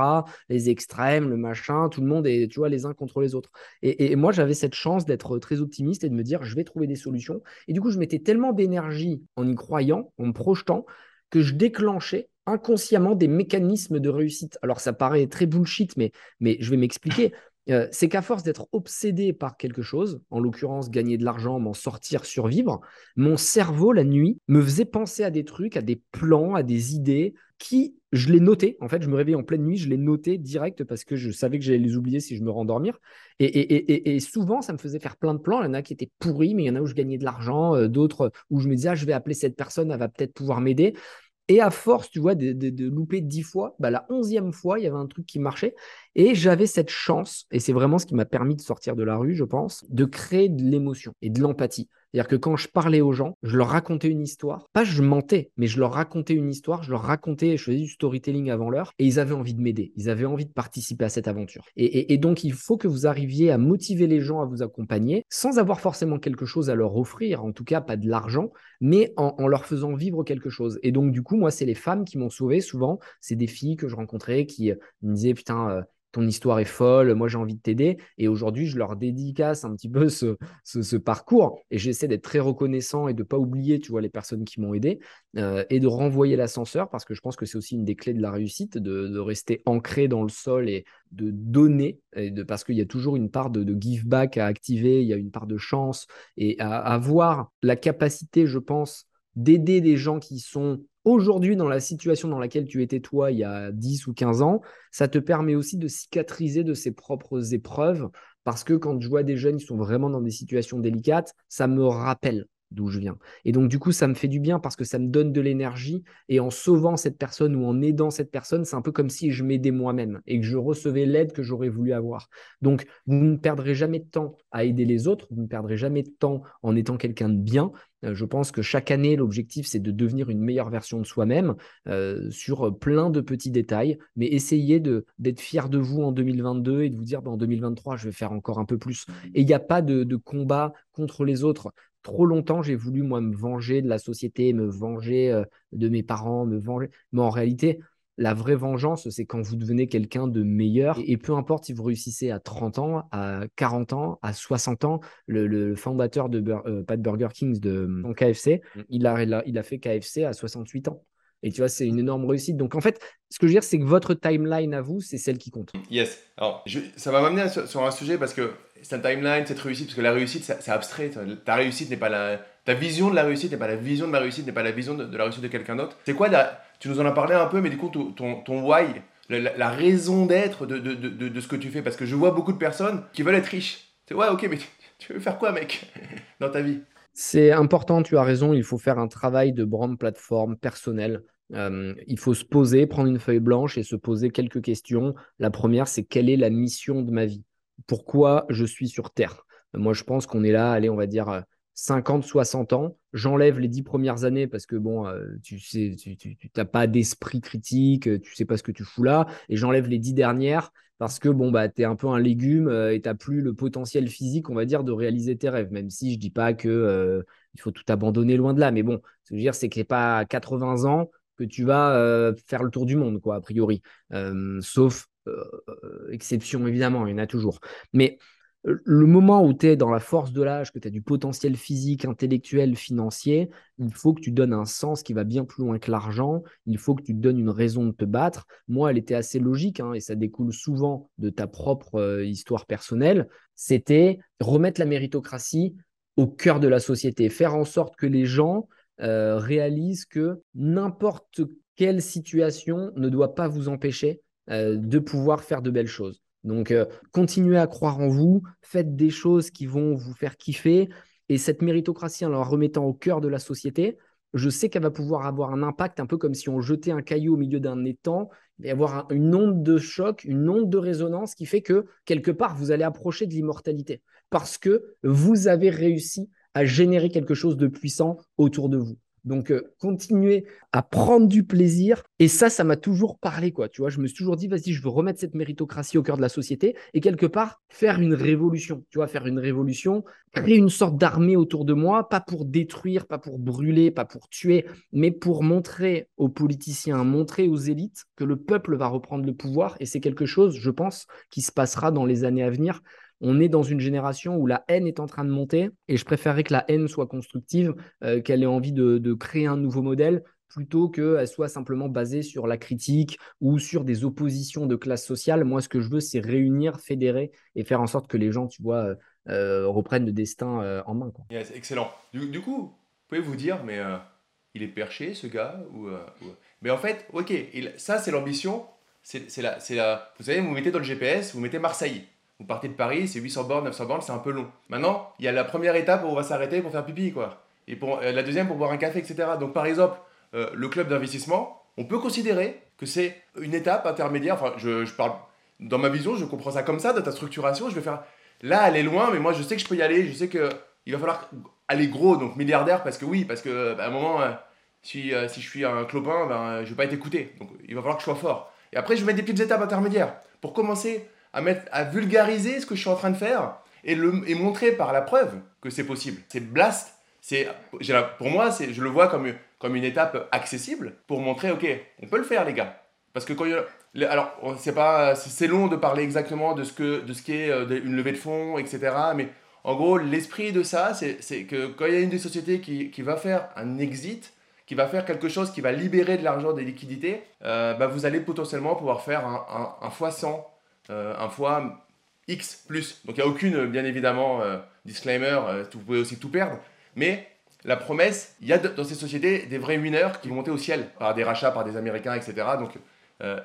Les extrêmes, le machin, tout le monde est, tu vois, les uns contre les autres. Et, et, moi, j'avais cette chance d'être très optimiste et de me dire, je vais trouver des solutions. Et du coup, je mettais tellement d'énergie en y croyant, en me projetant, que je déclenchais inconsciemment des mécanismes de réussite. Alors, ça paraît très bullshit, mais, mais je vais m'expliquer. C'est qu'à force d'être obsédé par quelque chose, en l'occurrence gagner de l'argent, m'en sortir, survivre, mon cerveau, la nuit, me faisait penser à des trucs, à des plans, à des idées qui, je les notais. En fait, je me réveillais en pleine nuit, je les notais direct parce que je savais que j'allais les oublier si je me rendormir. Et, et, souvent, ça me faisait faire plein de plans. Il y en a qui étaient pourris, mais il y en a où je gagnais de l'argent, d'autres où je me disais, ah, je vais appeler cette personne, elle va peut-être pouvoir m'aider. Et à force, tu vois, de, louper dix fois, bah, la onzième fois, il y avait un truc qui marchait. Et j'avais cette chance, et c'est vraiment ce qui m'a permis de sortir de la rue, je pense, de créer de l'émotion et de l'empathie. C'est-à-dire que quand je parlais aux gens, je leur racontais une histoire. Pas je mentais, mais je leur racontais une histoire, je leur racontais, je faisais du storytelling avant l'heure, et ils avaient envie de m'aider, ils avaient envie de participer à cette aventure. Et, donc, il faut que vous arriviez à motiver les gens à vous accompagner, sans avoir forcément quelque chose à leur offrir, en tout cas pas de l'argent, mais en, leur faisant vivre quelque chose. Et donc, du coup, moi, c'est les femmes qui m'ont sauvé souvent. C'est des filles que je rencontrais qui me disaient, putain, euh, ton histoire est folle, moi j'ai envie de t'aider. Et aujourd'hui, je leur dédicace un petit peu ce, parcours et j'essaie d'être très reconnaissant et de ne pas oublier, tu vois, les personnes qui m'ont aidé euh, et de renvoyer l'ascenseur parce que je pense que c'est aussi une des clés de la réussite, de, rester ancré dans le sol et de donner, de, parce qu'il y a toujours une part de, give back à activer, il y a une part de chance et à avoir la capacité, je pense, d'aider des gens qui sont aujourd'hui dans la situation dans laquelle tu étais toi il y a 10 ou 15 ans, ça te permet aussi de cicatriser de ses propres épreuves parce que quand je vois des jeunes qui sont vraiment dans des situations délicates, ça me rappelle d'où je viens. Et donc, du coup, ça me fait du bien parce que ça me donne de l'énergie. Et en sauvant cette personne ou en aidant cette personne, c'est un peu comme si je m'aidais moi-même et que je recevais l'aide que j'aurais voulu avoir. Donc, vous ne perdrez jamais de temps à aider les autres, vous ne perdrez jamais de temps en étant quelqu'un de bien. Euh, je pense que chaque année, l'objectif, c'est de devenir une meilleure version de soi-même euh, sur plein de petits détails, mais essayez d'être fier de vous en 2022 et de vous dire, bah, en 2023, je vais faire encore un peu plus. Et il n'y a pas de, de combat contre les autres trop longtemps, j'ai voulu, moi, me venger de la société, me venger euh, de mes parents, me venger. Mais en réalité, la vraie vengeance, c'est quand vous devenez quelqu'un de meilleur. Et, peu importe si vous réussissez à 30 ans, à 40 ans, à 60 ans, le, fondateur de, euh, pas de Burger Kings, de KFC, mm. il a, il a fait KFC à 68 ans. Et tu vois, c'est une énorme réussite. Donc en fait, ce que je veux dire, c'est que votre timeline à vous, c'est celle qui compte. Yes. Alors, ça va m'amener sur, un sujet parce que cette timeline, cette réussite, parce que la réussite, c'est abstrait. Ta réussite n'est pas la. Ta vision de la réussite n'est pas la vision de ma réussite, n'est pas la vision de, la réussite de quelqu'un d'autre. C'est quoi Tu nous en as parlé un peu, mais du coup, ton, ton, why, la, raison d'être de, de, de, ce que tu fais? Parce que je vois beaucoup de personnes qui veulent être riches. C'est ouais, ok, mais tu veux faire quoi, mec, dans ta vie? C'est important, tu as raison, il faut faire un travail de brand plateforme personnel. Euh, il faut se poser, prendre une feuille blanche et se poser quelques questions. La première, c'est quelle est la mission de ma vie? Pourquoi je suis sur Terre? Moi, je pense qu'on est là, allez, on va dire 50, 60 ans. J'enlève les 10 premières années parce que bon, euh, tu sais, tu n'as pas d'esprit critique, tu sais pas ce que tu fous là. Et j'enlève les 10 dernières parce que bon, bah, tu es un peu un légume euh, et tu n'as plus le potentiel physique, on va dire, de réaliser tes rêves. Même si je dis pas que euh, faut tout abandonner loin de là. Mais bon, ce que je veux dire, c'est que pas à 80 ans que tu vas euh, faire le tour du monde, quoi, a priori. sauf exception, évidemment, il y en a toujours. Mais le moment où tu es dans la force de l'âge, que tu as du potentiel physique, intellectuel, financier, il faut que tu donnes un sens qui va bien plus loin que l'argent. Il faut que tu te donnes une raison de te battre. Moi, elle était assez logique hein, et ça découle souvent de ta propre euh, histoire personnelle. C'était remettre la méritocratie au cœur de la société, faire en sorte que les gens euh, réalisent que n'importe quelle situation ne doit pas vous empêcher euh, de pouvoir faire de belles choses. Donc, euh, continuez à croire en vous, faites des choses qui vont vous faire kiffer. Et cette méritocratie, en la remettant au cœur de la société, je sais qu'elle va pouvoir avoir un impact, un peu comme si on jetait un caillou au milieu d'un étang. Il y avoir une onde de choc, une onde de résonance qui fait que, quelque part, vous allez approcher de l'immortalité. Parce que vous avez réussi à générer quelque chose de puissant autour de vous. Donc, euh, continuer à prendre du plaisir. Et ça, ça m'a toujours parlé, quoi. Tu vois, je me suis toujours dit, vas-y, je veux remettre cette méritocratie au cœur de la société et quelque part faire une révolution. Tu vois, faire une révolution, créer une sorte d'armée autour de moi, pas pour détruire, pas pour brûler, pas pour tuer, mais pour montrer aux politiciens, montrer aux élites que le peuple va reprendre le pouvoir. Et c'est quelque chose, je pense, qui se passera dans les années à venir on est dans une génération où la haine est en train de monter et je préférerais que la haine soit constructive, euh, qu'elle ait envie de, créer un nouveau modèle plutôt qu'elle soit simplement basée sur la critique ou sur des oppositions de classe sociale. Moi, ce que je veux, c'est réunir, fédérer et faire en sorte que les gens, tu vois, euh, euh, reprennent le destin en main. Excellent. Du, coup, vous pouvez vous dire, mais il est perché, ce gars ou, Mais en fait, ok, ça, c'est l'ambition. C'est la, la... Vous savez, vous mettez dans le GPS, vous mettez Marseille. Vous partez de Paris, c'est 800 bornes, 900 bornes, c'est un peu long. Maintenant, il y a la première étape où on va s'arrêter pour faire pipi, quoi. Et pour, euh, la deuxième pour boire un café, etc. Donc, par exemple, euh, le club d'investissement, on peut considérer que c'est une étape intermédiaire. Enfin, je, parle dans ma vision, je comprends ça comme ça, dans ta structuration. Je vais faire là, elle est loin, mais moi, je sais que je peux y aller. Je sais que il va falloir aller gros, donc milliardaire, parce que oui, parce que bah, à un moment, euh, si, si je suis un clopin, ben, je vais pas être écouté. Donc, il va falloir que je sois fort. Et après, je vais mettre des petites étapes intermédiaires pour commencer à, vulgariser ce que je suis en train de faire et, le, et montrer par la preuve que c'est possible. C'est Blast, c'est, pour moi, c'est, je le vois comme, comme une étape accessible pour montrer, ok, on peut le faire les gars. Parce que quand il y a, alors, c'est pas, c'est long de parler exactement de ce que, de ce qu'est euh, une levée de fonds, etc. Mais en gros, l'esprit de ça, c'est que quand il y a une des sociétés qui, qui, va faire un exit, qui va faire quelque chose qui va libérer de l'argent, des liquidités, euh, bah vous allez potentiellement pouvoir faire un, un, un fois 100 euh, un fois X plus. Donc il n'y a aucune, bien évidemment, euh, disclaimer, euh, vous pouvez aussi tout perdre. Mais la promesse, il y a dans ces sociétés des vrais winners qui vont monter au ciel par des rachats, par des Américains, etc. Donc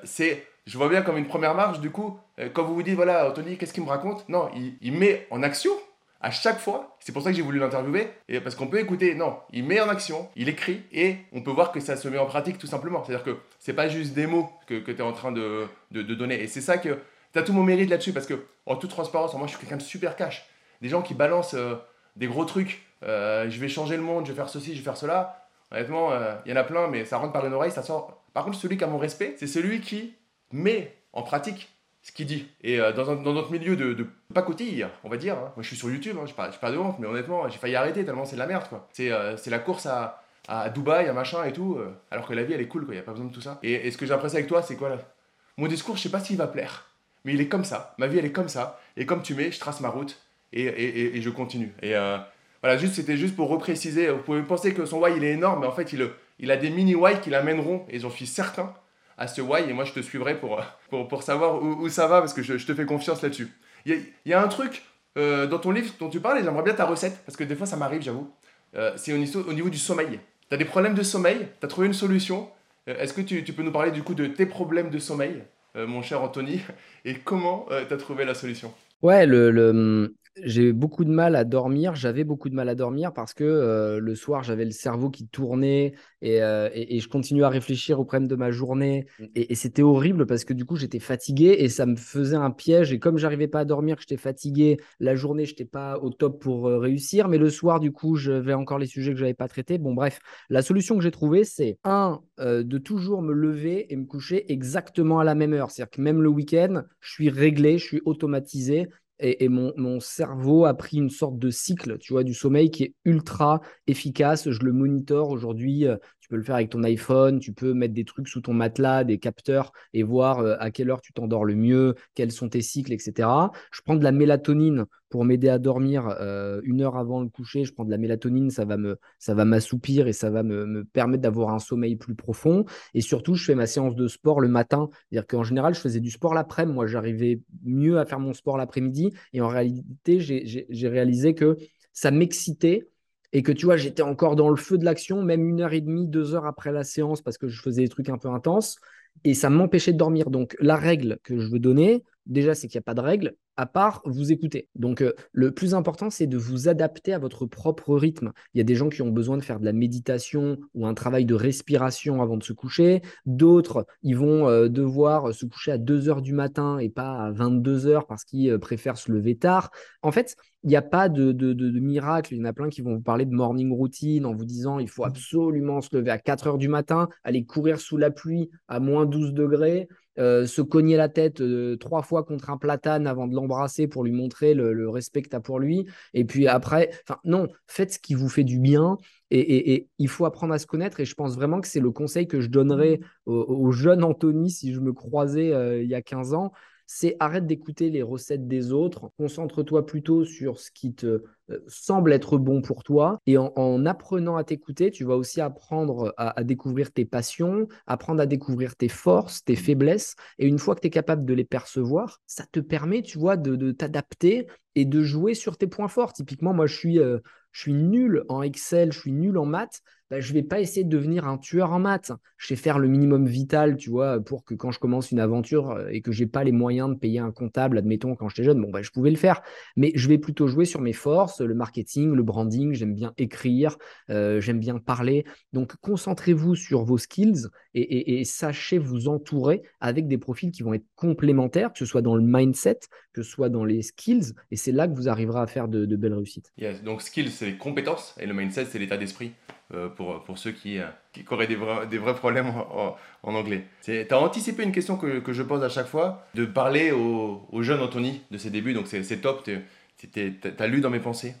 c'est, je vois bien comme une première marche, du coup, quand vous vous dites, voilà, Anthony, qu'est-ce qu'il me raconte? Non, il, met en action à chaque fois. C'est pour ça que j'ai voulu l'interviewer. Parce qu'on peut écouter, non, il met en action, il écrit et on peut voir que ça se met en pratique tout simplement. C'est-à-dire que c'est pas juste des mots que, que tu es en train de, de, donner. Et c'est ça que tu as tout mon mérite là-dessus parce que, en toute transparence, moi je suis quelqu'un de super cash. Des gens qui balancent euh, des gros trucs. Euh, je vais changer le monde, je vais faire ceci, je vais faire cela. Honnêtement, euh, il y en a plein, mais ça rentre par une oreille, ça sort. Par contre, celui qui a mon respect, c'est celui qui met en pratique ce qu'il dit. Et dans, dans, notre milieu de, de pacotille, on va dire, hein. moi je suis sur YouTube, hein, je parle pas de honte, mais honnêtement, j'ai failli arrêter tellement c'est de la merde. quoi. C'est la course à, à Dubaï, à machin et tout, alors que la vie elle est cool, il n'y a pas besoin de tout ça. Et, ce que j'ai apprécié avec toi, c'est quoi là? Mon discours, je sais pas s'il va plaire, mais il est comme ça. Ma vie elle est comme ça. Et comme tu mets, je trace ma route et, et, et je continue. Et voilà, juste c'était juste pour repréciser. Vous pouvez penser que son why il est énorme, mais en fait il, il a des mini why qui l'amèneront, et j'en suis certain à ce why et moi je te suivrai pour, pour, pour savoir où, ça va parce que je, je te fais confiance là-dessus. Il y, a un truc euh, dans ton livre dont tu parles et j'aimerais bien ta recette parce que des fois ça m'arrive, j'avoue. Euh, c'est au, au, niveau du sommeil. Tu as des problèmes de sommeil, tu as trouvé une solution? Euh, est-ce que tu, tu, peux nous parler du coup de tes problèmes de sommeil, mon cher Anthony, et comment tu as trouvé la solution? Ouais, le, le, j'ai beaucoup de mal à dormir. J'avais beaucoup de mal à dormir parce que euh, le soir, j'avais le cerveau qui tournait euh, et, et, je continuais à réfléchir au problème de ma journée. Mm. Et, c'était horrible parce que du coup, j'étais fatigué et ça me faisait un piège. Et comme j'arrivais pas à dormir, que j'étais fatigué, la journée, je n'étais pas au top pour euh, réussir. Mais le soir, du coup, je vais encore les sujets que je n'avais pas traités. Bon, bref, la solution que j'ai trouvée, c'est un, de toujours me lever et me coucher exactement à la même heure. C'est-à-dire que même le week-end, je suis réglé, je suis automatisé et, mon, cerveau a pris une sorte de cycle, tu vois, du sommeil qui est ultra efficace. Je le monitore aujourd'hui. Tu peux le faire avec ton iPhone, tu peux mettre des trucs sous ton matelas, des capteurs et voir euh, à quelle heure tu t'endors le mieux, quels sont tes cycles, etc. Je prends de la mélatonine pour m'aider à dormir euh, une heure avant le coucher. Je prends de la mélatonine, ça va me, m'assoupir et ça va me, me permettre d'avoir un sommeil plus profond. Et surtout, je fais ma séance de sport le matin. C'est-à-dire qu'en général, je faisais du sport l'après-midi. Moi, j'arrivais mieux à faire mon sport l'après-midi. Et en réalité, j'ai réalisé que ça m'excitait et que tu vois, j'étais encore dans le feu de l'action, même une heure et demie, deux heures après la séance, parce que je faisais des trucs un peu intenses, et ça m'empêchait de dormir. Donc, la règle que je veux donner, déjà, c'est qu'il n'y a pas de règle à part vous écouter. Donc, euh, le plus important, c'est de vous adapter à votre propre rythme. Il y a des gens qui ont besoin de faire de la méditation ou un travail de respiration avant de se coucher. D'autres, ils vont euh, devoir se coucher à 2 heures du matin et pas à 22 heures parce qu'ils euh, préfèrent se lever tard. En fait, il n'y a pas de, de, miracle. Il y en a plein qui vont vous parler de morning routine en vous disant il faut absolument se lever à 4 heures du matin, aller courir sous la pluie à moins 12 degrés. Euh, se cogner la tête euh, trois fois contre un platane avant de l'embrasser pour lui montrer le, respect que tu as pour lui. Et puis après, enfin non, faites ce qui vous fait du bien. Et, il faut apprendre à se connaître. Et je pense vraiment que c'est le conseil que je donnerais au, jeune Anthony si je me croisais euh, il y a 15 ans c'est arrête d'écouter les recettes des autres, concentre-toi plutôt sur ce qui te euh, semble être bon pour toi. Et en, apprenant à t'écouter, tu vas aussi apprendre à, découvrir tes passions, apprendre à découvrir tes forces, tes faiblesses. Et une fois que tu es capable de les percevoir, ça te permet, tu vois, de, t'adapter et de jouer sur tes points forts. Typiquement, moi, je suis, euh, je suis nul en Excel, je suis nul en maths. Bah, je ne vais pas essayer de devenir un tueur en maths. Je vais faire le minimum vital, tu vois, pour que quand je commence une aventure euh, et que j'ai pas les moyens de payer un comptable, admettons, quand j'étais jeune, bon, bah, je pouvais le faire. Mais je vais plutôt jouer sur mes forces, le marketing, le branding. J'aime bien écrire, euh, j'aime bien parler. Donc, concentrez-vous sur vos skills et, sachez vous entourer avec des profils qui vont être complémentaires, que ce soit dans le mindset, que ce soit dans les skills. Et c'est là que vous arriverez à faire de, belles réussites. donc, skills, c'est les compétences et le mindset, c'est l'état d'esprit. Euh, pour, pour ceux qui, euh, qui auraient des vrais, des vrais problèmes en, anglais. Tu as anticipé une question que, que, je pose à chaque fois, de parler au, au jeune Anthony de ses débuts, donc c'est top, tu as lu dans mes pensées.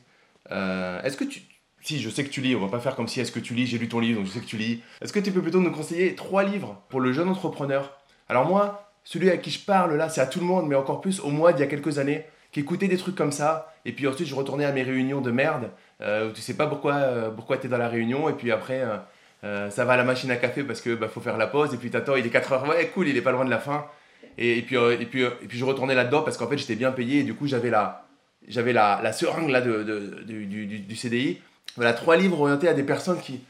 Euh, est-ce que tu... Si, je sais que tu lis, on va pas faire comme si est-ce que tu lis, j'ai lu ton livre, donc je sais que tu lis. Est-ce que tu peux plutôt nous conseiller trois livres pour le jeune entrepreneur? Alors moi, celui à qui je parle là, c'est à tout le monde, mais encore plus au mois d'il y a quelques années, qui écoutait des trucs comme ça, et puis ensuite je retournais à mes réunions de merde, où tu sais pas pourquoi, euh, pourquoi tu es dans la réunion, et puis après, euh, ça va à la machine à café parce que bah, faut faire la pause, et puis t'attends, il est 4 heures, ouais, cool, il est pas loin de la fin. Et, puis, et, puis, et puis je retournais là-dedans parce qu'en fait j'étais bien payé, et du coup j'avais la, j'avais la, seringue là, de, du, du, CDI. Voilà, trois livres orientés à des personnes qui,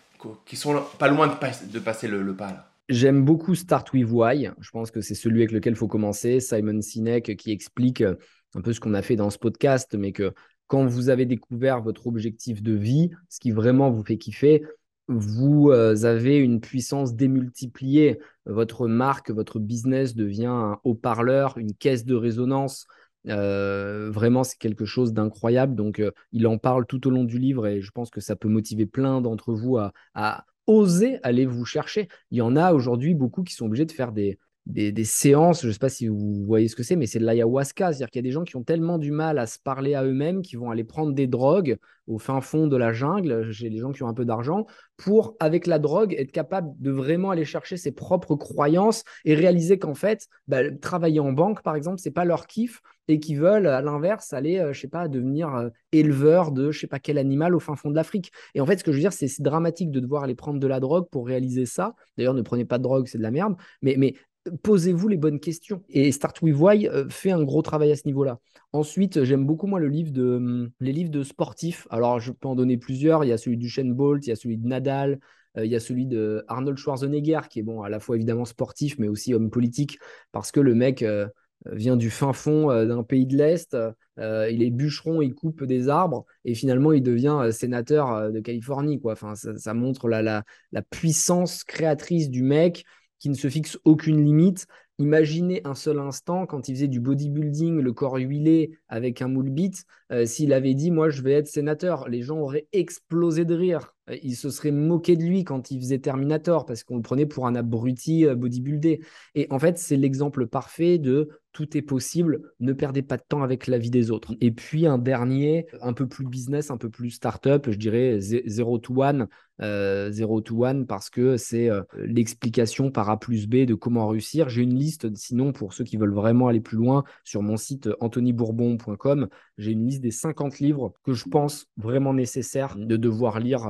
qui sont pas loin de, passer le, le pas là. J'aime beaucoup Start with Why. Je pense que c'est celui avec lequel il faut commencer. Simon Sinek qui explique un peu ce qu'on a fait dans ce podcast, mais que quand vous avez découvert votre objectif de vie, ce qui vraiment vous fait kiffer, vous euh, avez une puissance démultipliée. Votre marque, votre business devient un haut-parleur, une caisse de résonance. Euh, vraiment, c'est quelque chose d'incroyable. Donc, euh, il en parle tout au long du livre et je pense que ça peut motiver plein d'entre vous à, à, oser aller vous chercher. Il y en a aujourd'hui beaucoup qui sont obligés de faire des, des, séances, je ne sais pas si vous voyez ce que c'est, mais c'est de l'ayahuasca. C'est-à-dire qu'il y a des gens qui ont tellement du mal à se parler à eux-mêmes, qui vont aller prendre des drogues au fin fond de la jungle, j'ai des gens qui ont un peu d'argent, pour, avec la drogue, être capable de vraiment aller chercher ses propres croyances et réaliser qu'en fait, bah, travailler en banque, par exemple, c'est pas leur kiff et qui veulent, à l'inverse, aller, euh, je sais pas, devenir euh, éleveur de je sais pas quel animal au fin fond de l'Afrique. Et en fait, ce que je veux dire, c'est dramatique de devoir aller prendre de la drogue pour réaliser ça. D'ailleurs, ne prenez pas de drogue, c'est de la merde. Mais posez-vous les bonnes questions. Et Start With Why euh, fait un gros travail à ce niveau-là. Ensuite, j'aime beaucoup moi le livre de, hum, les livres de sportifs. Alors, je peux en donner plusieurs. Il y a celui du Shane Bolt, il y a celui de Nadal, euh, il y a celui de Arnold Schwarzenegger, qui est bon, à la fois évidemment sportif, mais aussi homme politique, parce que le mec euh, vient du fin fond d'un pays de l'Est. il est bûcheron, il coupe des arbres et finalement il devient sénateur de Californie. Quoi. Enfin, ça, montre la puissance créatrice du mec qui ne se fixe aucune limite. Imaginez un seul instant, quand il faisait du bodybuilding, le corps huilé avec un moule bit, euh, s'il avait dit Moi, je vais être sénateur, les gens auraient explosé de rire. Euh, ils se seraient moqués de lui quand il faisait Terminator parce qu'on le prenait pour un abruti euh, bodybuildé. Et en fait, c'est l'exemple parfait de tout est possible, ne perdez pas de temps avec la vie des autres. Et puis un dernier, un peu plus business, un peu plus startup, je dirais zero to one, euh, zero to one parce que c'est euh, l'explication par A plus B de comment réussir. J'ai une liste, sinon pour ceux qui veulent vraiment aller plus loin, sur mon site anthonybourbon.com, j'ai une liste des 50 livres que je pense vraiment nécessaires de devoir lire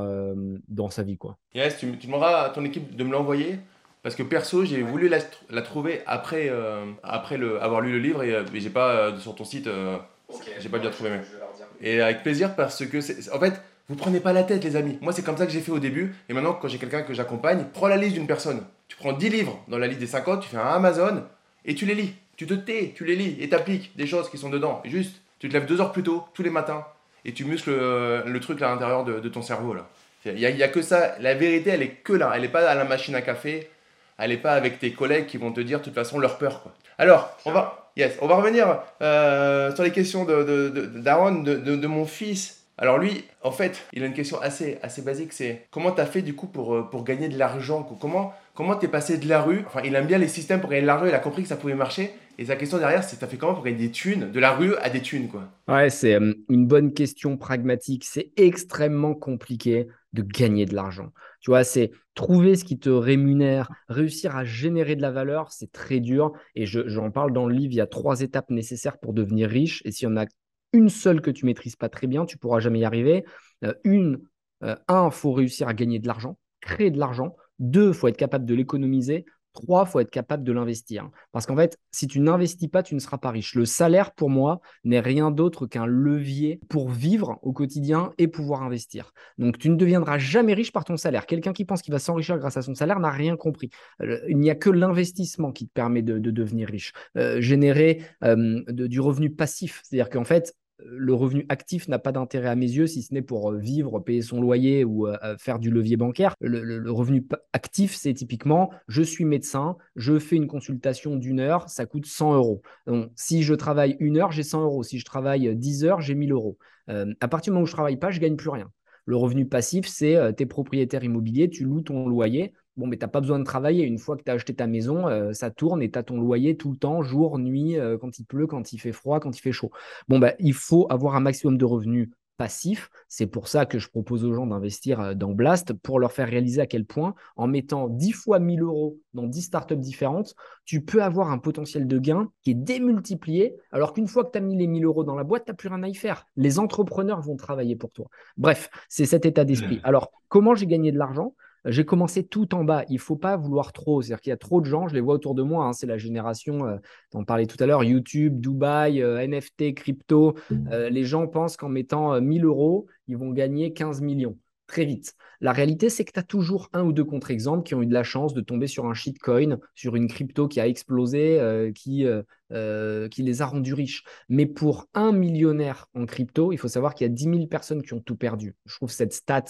dans sa vie. Quoi. Yes, tu, tu demanderas à ton équipe de me l'envoyer parce que perso, j'ai voulu la, la, trouver après, euh, après le, avoir lu le livre et, euh, j'ai pas euh, sur ton site, j'ai pas bien trouvé. Mais. Et avec plaisir parce que, c'est, en fait, vous prenez pas la tête, les amis. Moi, c'est comme ça que j'ai fait au début. Et maintenant, quand j'ai quelqu'un que j'accompagne, prends la liste d'une personne. Tu prends 10 livres dans la liste des 50, tu fais un Amazon et tu les lis. Tu te tais, tu les lis et t'appliques des choses qui sont dedans. juste, tu te lèves deux heures plus tôt, tous les matins, et tu muscles le truc à l'intérieur de, de, ton cerveau. là. Il n'y a, que ça. La vérité, elle est que là. Elle n'est pas à la machine à café Allez pas avec tes collègues qui vont te dire de toute façon leur peur. Quoi. Alors, on va, yes, on va revenir euh, sur les questions d'Aaron, de, de, de, mon fils. Alors lui, en fait, il a une question assez, assez basique, c'est comment tu as fait du coup pour, euh, pour gagner de l'argent Comment comment t'es passé de la rue? Enfin, il aime bien les systèmes pour gagner de l'argent, il a compris que ça pouvait marcher. Et sa question derrière, c'est as fait comment pour gagner des thunes, de la rue à des thunes quoi? Ouais, c'est euh, une bonne question pragmatique. C'est extrêmement compliqué de gagner de l'argent. Tu vois, c'est trouver ce qui te rémunère, réussir à générer de la valeur, c'est très dur. Et j'en parle dans le livre, il y a trois étapes nécessaires pour devenir riche. Et s'il y en a une seule que tu maîtrises pas très bien, tu pourras jamais y arriver. Euh, une, euh, un, faut réussir à gagner de l'argent, créer de l'argent. Deux, faut être capable de l'économiser. Trois, faut être capable de l'investir. Parce qu'en fait, si tu n'investis pas, tu ne seras pas riche. Le salaire, pour moi, n'est rien d'autre qu'un levier pour vivre au quotidien et pouvoir investir. Donc, tu ne deviendras jamais riche par ton salaire. Quelqu'un qui pense qu'il va s'enrichir grâce à son salaire n'a rien compris. Euh, il n'y a que l'investissement qui te permet de, devenir riche. Euh, générer euh, du revenu passif. C'est-à-dire qu'en fait, le revenu actif n'a pas d'intérêt à mes yeux, si ce n'est pour euh, vivre, payer son loyer ou euh, euh, faire du levier bancaire. Le, revenu actif, c'est typiquement, je suis médecin, je fais une consultation d'une heure, ça coûte 100 euros. Donc, si je travaille une heure, j'ai 100 euros. Si je travaille 10 heures, j'ai 1000 euros. à partir du moment où je travaille pas, je ne gagne plus rien. Le revenu passif, c'est tes propriétaires immobiliers, tu loues ton loyer. Bon, mais tu n'as pas besoin de travailler. Une fois que tu as acheté ta maison, euh, ça tourne et tu as ton loyer tout le temps, jour, nuit, euh, quand il pleut, quand il fait froid, quand il fait chaud. Bon, bah, il faut avoir un maximum de revenus passifs. C'est pour ça que je propose aux gens d'investir euh, dans Blast pour leur faire réaliser à quel point, en mettant 10 fois 1000 euros dans 10 startups différentes, tu peux avoir un potentiel de gain qui est démultiplié, alors qu'une fois que tu as mis les 1000 euros dans la boîte, tu n'as plus rien à y faire. Les entrepreneurs vont travailler pour toi. Bref, c'est cet état d'esprit. Alors, comment j'ai gagné de l'argent? J'ai commencé tout en bas. Il ne faut pas vouloir trop. C'est-à-dire qu'il y a trop de gens, je les vois autour de moi. Hein, c'est la génération, euh, on parlait tout à l'heure, YouTube, Dubaï, euh, NFT, crypto. Mmh. Euh, les gens pensent qu'en mettant 1000 euros, ils vont gagner 15 millions. très vite. La réalité, c'est que tu as toujours un ou deux contre-exemples qui ont eu de la chance de tomber sur un shitcoin, sur une crypto qui a explosé, euh, qui, euh, euh, qui les a rendus riches. Mais pour un millionnaire en crypto, il faut savoir qu'il y a 10 000 personnes qui ont tout perdu. Je trouve cette stat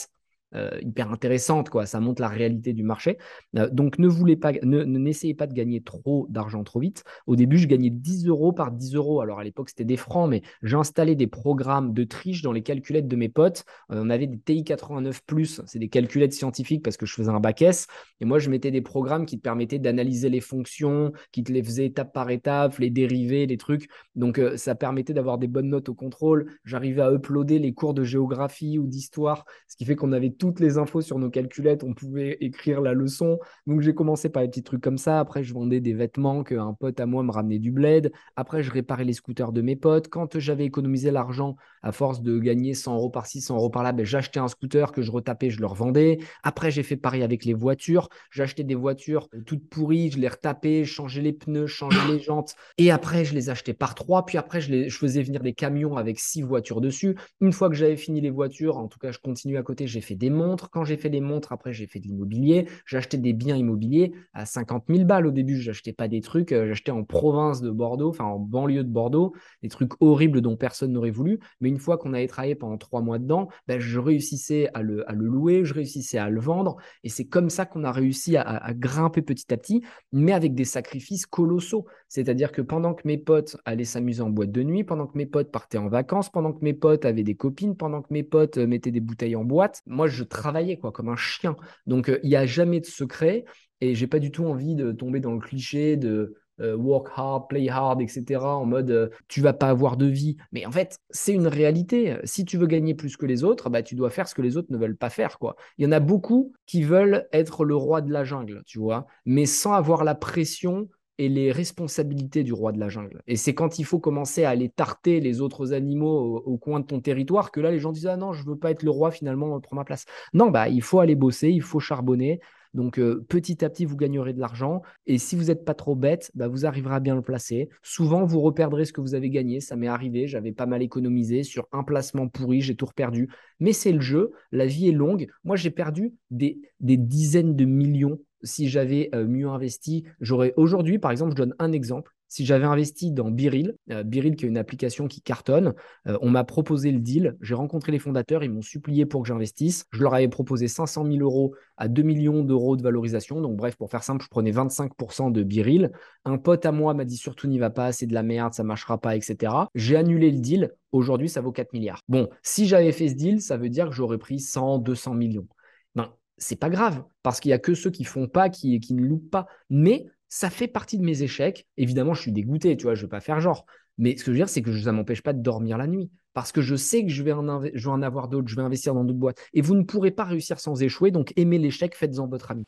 euh, hyper intéressante, quoi. Ça montre la réalité du marché. Euh, donc, ne voulez pas, ne, n'essayez pas de gagner trop d'argent trop vite. Au début, je gagnais 10 euros par 10 euros. Alors, à l'époque, c'était des francs, mais j'ai installé des programmes de triche dans les calculettes de mes potes. Euh, on avait des TI89+, c'est des calculettes scientifiques parce que je faisais un bac S. Et moi, je mettais des programmes qui te permettaient d'analyser les fonctions, qui te les faisaient étape par étape, les dérivés, les trucs. Donc, ça permettait d'avoir des bonnes notes au contrôle. J'arrivais à uploader les cours de géographie ou d'histoire, ce qui fait qu'on avait tout toutes les infos sur nos calculettes, on pouvait écrire la leçon. Donc j'ai commencé par des petits trucs comme ça. Après, je vendais des vêtements qu'un pote à moi me ramenait du bled. Après, je réparais les scooters de mes potes. Quand j'avais économisé l'argent, à force de gagner 100 euros par-ci, 100 euros par-là, ben, j'achetais un scooter que je retapais, je le revendais. Après, j'ai fait pareil avec les voitures. J'achetais des voitures toutes pourries, je les retapais, je changeais les pneus, je changeais les jantes. Et après, je les achetais par trois. Puis après, je, faisais venir des camions avec six voitures dessus. Une fois que j'avais fini les voitures, en tout cas, je continue à côté, j'ai fait des montres. Quand j'ai fait des montres, après, j'ai fait de l'immobilier. J'achetais des biens immobiliers à 50 000 balles au début. Je n'achetais pas des trucs. Euh, j'achetais en province de Bordeaux, enfin en banlieue de Bordeaux, des trucs horribles dont personne n'aurait voulu. Mais une fois qu'on avait travaillé pendant trois mois dedans, ben, je réussissais à le, louer, je réussissais à le vendre. Et c'est comme ça qu'on a réussi à, grimper petit à petit, mais avec des sacrifices colossaux. C'est-à-dire que pendant que mes potes allaient s'amuser en boîte de nuit, pendant que mes potes partaient en vacances, pendant que mes potes avaient des copines, pendant que mes potes euh, mettaient des bouteilles en boîte, moi je travaillais quoi, comme un chien. Donc euh, il n'y a jamais de secret et j'ai pas du tout envie de tomber dans le cliché de euh, work hard, play hard, etc. En mode euh, tu vas pas avoir de vie. Mais en fait, c'est une réalité. Si tu veux gagner plus que les autres, bah, tu dois faire ce que les autres ne veulent pas faire. Quoi. Il y en a beaucoup qui veulent être le roi de la jungle, tu vois, mais sans avoir la pression et les responsabilités du roi de la jungle. Et c'est quand il faut commencer à aller tarter les autres animaux au, coin de ton territoire que là, les gens disent Ah non, je veux pas être le roi, finalement, prends ma place. Non, bah, il faut aller bosser, il faut charbonner. Donc euh, petit à petit, vous gagnerez de l'argent. Et si vous n'êtes pas trop bête, bah, vous arriverez à bien le placer. Souvent, vous reperdrez ce que vous avez gagné. Ça m'est arrivé. J'avais pas mal économisé sur un placement pourri. J'ai tout reperdu. Mais c'est le jeu. La vie est longue. Moi, j'ai perdu des, dizaines de millions si j'avais euh, mieux investi. J'aurais aujourd'hui, par exemple, je donne un exemple. Si j'avais investi dans Biril, euh, Biril qui est une application qui cartonne, euh, on m'a proposé le deal, j'ai rencontré les fondateurs, ils m'ont supplié pour que j'investisse. Je leur avais proposé 500 000 euros à 2 millions d'euros de valorisation. Donc bref, pour faire simple, je prenais 25% de Biril. Un pote à moi m'a dit surtout n'y va pas, c'est de la merde, ça marchera pas, etc. J'ai annulé le deal. Aujourd'hui, ça vaut 4 milliards. Bon, si j'avais fait ce deal, ça veut dire que j'aurais pris 100, 200 millions. Ben, c'est pas grave, parce qu'il y a que ceux qui font pas, qui, ne louent pas. Mais ça fait partie de mes échecs. Évidemment, je suis dégoûté, tu vois, je ne veux pas faire genre. Mais ce que je veux dire, c'est que ça ne m'empêche pas de dormir la nuit. Parce que je sais que je vais en, avoir d'autres, je vais investir dans d'autres boîtes. Et vous ne pourrez pas réussir sans échouer. Donc, aimez l'échec, faites-en votre ami.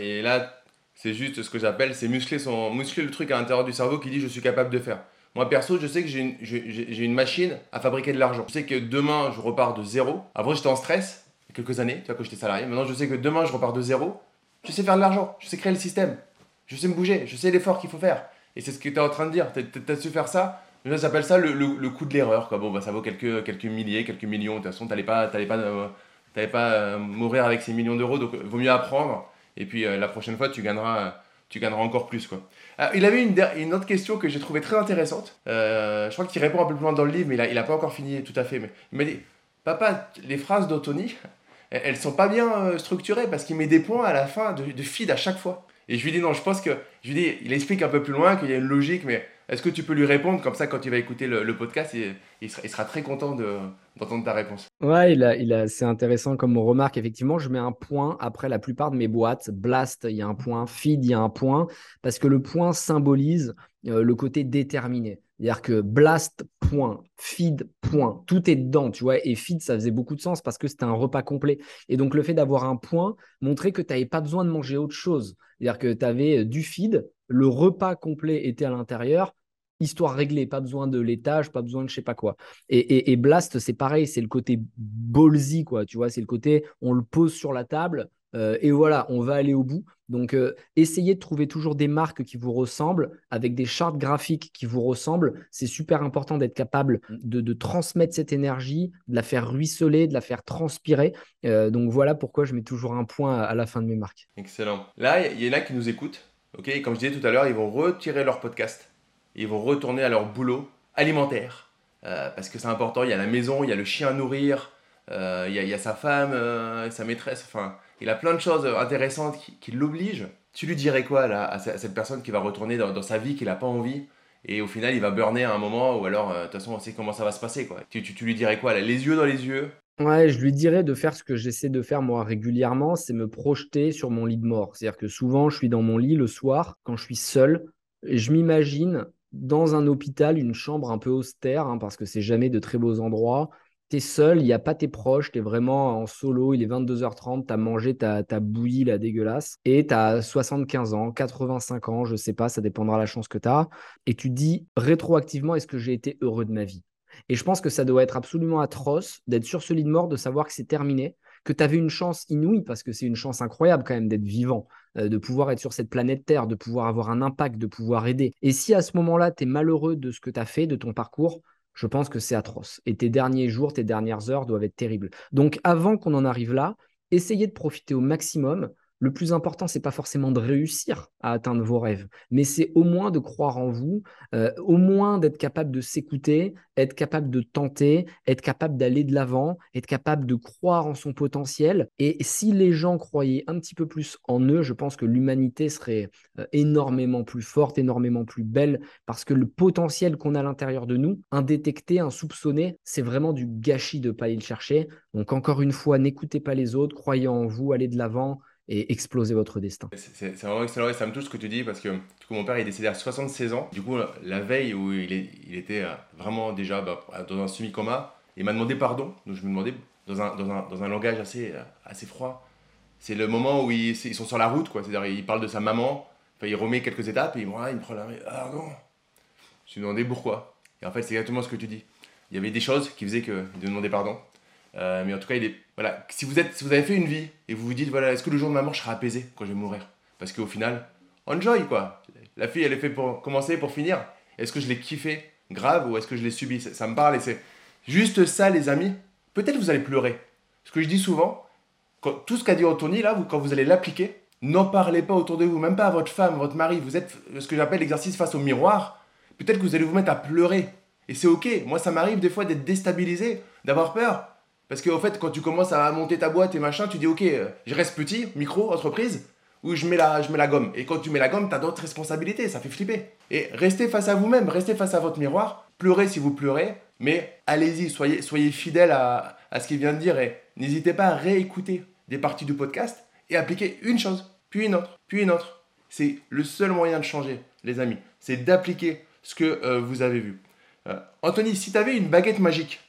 Et là, c'est juste ce que j'appelle, c'est muscler, son, muscler le truc à l'intérieur du cerveau qui dit je suis capable de faire. Moi, perso, je sais que j'ai une, une, machine à fabriquer de l'argent. Je sais que demain, je repars de zéro. Avant, j'étais en stress, quelques années, tu vois, quand j'étais salarié. Maintenant, je sais que demain, je repars de zéro. Je sais faire de l'argent, je sais créer le système. Je sais me bouger, je sais l'effort qu'il faut faire. Et c'est ce que tu es en train de dire. Tu as, su faire ça. Ça s'appelle ça le, le, coup de l'erreur. Bon, bah, ça vaut quelques, milliers, quelques millions. De toute façon, tu n'allais pas, pas, euh, pas euh, mourir avec ces millions d'euros. Donc, vaut mieux apprendre. Et puis, euh, la prochaine fois, tu gagneras, tu gagneras encore plus. Quoi. il avait une, autre question que j'ai trouvée très intéressante. je crois qu'il répond un peu plus loin dans le livre, mais il n'a pas encore fini tout à fait. Mais il m'a dit Papa, les phrases d'Otoni, elles sont pas bien structurées parce qu'il met des points à la fin de, de feed à chaque fois. Et je lui dis non, je pense que. Je lui dis, il explique un peu plus loin qu'il y a une logique, mais est-ce que tu peux lui répondre comme ça quand il va écouter le, podcast il, sera, très content d'entendre ta réponse. Ouais, il a, il a, c'est intéressant comme remarque. Effectivement, je mets un point après la plupart de mes boîtes. Blast, il y a un point. Feed, il y a un point. Parce que le point symbolise euh, le côté déterminé. C'est-à-dire que blast, point, feed, point, tout est dedans, tu vois. Et feed, ça faisait beaucoup de sens parce que c'était un repas complet. Et donc, le fait d'avoir un point montrait que tu n'avais pas besoin de manger autre chose. C'est-à-dire que tu avais euh, du feed, le repas complet était à l'intérieur, histoire réglée, pas besoin de l'étage, pas besoin de je sais pas quoi. Et, Blast, c'est pareil, c'est le côté ballsy, quoi, tu vois, c'est le côté, on le pose sur la table, euh, et voilà, on va aller au bout. Donc, euh, essayez de trouver toujours des marques qui vous ressemblent, avec des chartes graphiques qui vous ressemblent. C'est super important d'être capable de, transmettre cette énergie, de la faire ruisseler, de la faire transpirer. Euh, donc, voilà pourquoi je mets toujours un point à, la fin de mes marques. Excellent. Là, il y en a qui nous écoutent. Ok, comme je disais tout à l'heure, ils vont retirer leur podcast. Ils vont retourner à leur boulot alimentaire. parce que c'est important, il y a la maison, il y a le chien à nourrir, il y, a sa femme, sa maîtresse. Enfin, il a plein de choses intéressantes qui, l'obligent. Tu lui dirais quoi là, à cette personne qui va retourner dans, sa vie, qu'il n'a pas envie et au final il va burner à un moment ou alors euh, de toute façon on sait comment ça va se passer quoi. Tu, lui dirais quoi Les yeux dans les yeux? Ouais, je lui dirais de faire ce que j'essaie de faire moi régulièrement, c'est me projeter sur mon lit de mort. C'est-à-dire que souvent je suis dans mon lit le soir quand je suis seul et je m'imagine dans un hôpital, une chambre un peu austère, hein, parce que c'est jamais de très beaux endroits, tu es seul, il n'y a pas tes proches, tu es vraiment en solo, il est 22h30, tu as mangé ta, ta bouillie la dégueulasse, et tu as 75 ans, 85 ans, je sais pas, ça dépendra de la chance que tu as, et tu dis rétroactivement, est-ce que j'ai été heureux de ma vie? Et je pense que ça doit être absolument atroce d'être sur ce lit de mort, de savoir que c'est terminé, que tu avais une chance inouïe, parce que c'est une chance incroyable quand même d'être vivant, euh, de pouvoir être sur cette planète Terre, de pouvoir avoir un impact, de pouvoir aider. Et si à ce moment-là, tu es malheureux de ce que tu as fait, de ton parcours, je pense que c'est atroce. Et tes derniers jours, tes dernières heures doivent être terribles. Donc avant qu'on en arrive là, essayez de profiter au maximum le plus important, c'est pas forcément de réussir à atteindre vos rêves, mais c'est au moins de croire en vous, euh, au moins d'être capable de s'écouter, être capable de tenter, être capable d'aller de l'avant, être capable de croire en son potentiel. Et si les gens croyaient un petit peu plus en eux, je pense que l'humanité serait euh, énormément plus forte, énormément plus belle, parce que le potentiel qu'on a à l'intérieur de nous, indétecté, insoupçonné, c'est vraiment du gâchis de ne pas aller le chercher. Donc encore une fois, n'écoutez pas les autres, croyez en vous, allez de l'avant et exploser votre destin. C'est vraiment excellent et ça me touche ce que tu dis parce que du coup, mon père est décédé à 76 ans. Du coup, la veille où il, était euh, vraiment déjà bah, dans un semi-coma, il m'a demandé pardon. Donc je me demandais dans un, dans un, dans un langage assez, euh, assez froid. C'est le moment où ils, sont sur la route, quoi. C'est-à-dire, il parle de sa maman, enfin, il remet quelques étapes et il, il me prend la main. Ah non Je me demandais pourquoi. Et en fait, c'est exactement ce que tu dis. Il y avait des choses qui faisaient qu'il me demandait pardon. Euh, mais en tout cas, il est, voilà, si, vous êtes, si vous avez fait une vie et vous vous dites, voilà, est-ce que le jour de ma mort, je serai apaisé quand je vais mourir? Parce qu'au final, enjoy quoi. La fille, elle est faite pour commencer, pour finir. Est-ce que je l'ai kiffé grave ou est-ce que je l'ai subi? Ça, me parle et c'est juste ça, les amis. Peut-être vous allez pleurer. Ce que je dis souvent, tout ce qu'a dit Anthony, là, quand vous allez l'appliquer, n'en parlez pas autour de vous, même pas à votre femme, votre mari. Vous êtes ce que j'appelle l'exercice face au miroir. Peut-être que vous allez vous mettre à pleurer. Et c'est ok. Moi, ça m'arrive des fois d'être déstabilisé, d'avoir peur. Parce qu'en fait, quand tu commences à monter ta boîte et machin, tu dis ok, euh, je reste petit, micro, entreprise, ou je mets la, je mets la gomme. Et quand tu mets la gomme, tu as d'autres responsabilités, ça fait flipper. Et restez face à vous-même, restez face à votre miroir, pleurez si vous pleurez, mais allez-y, soyez, soyez fidèle à, à ce qu'il vient de dire et n'hésitez pas à réécouter des parties du podcast et appliquer une chose, puis une autre, puis une autre. C'est le seul moyen de changer, les amis. C'est d'appliquer ce que euh, vous avez vu. Euh, Anthony, si tu avais une baguette magique,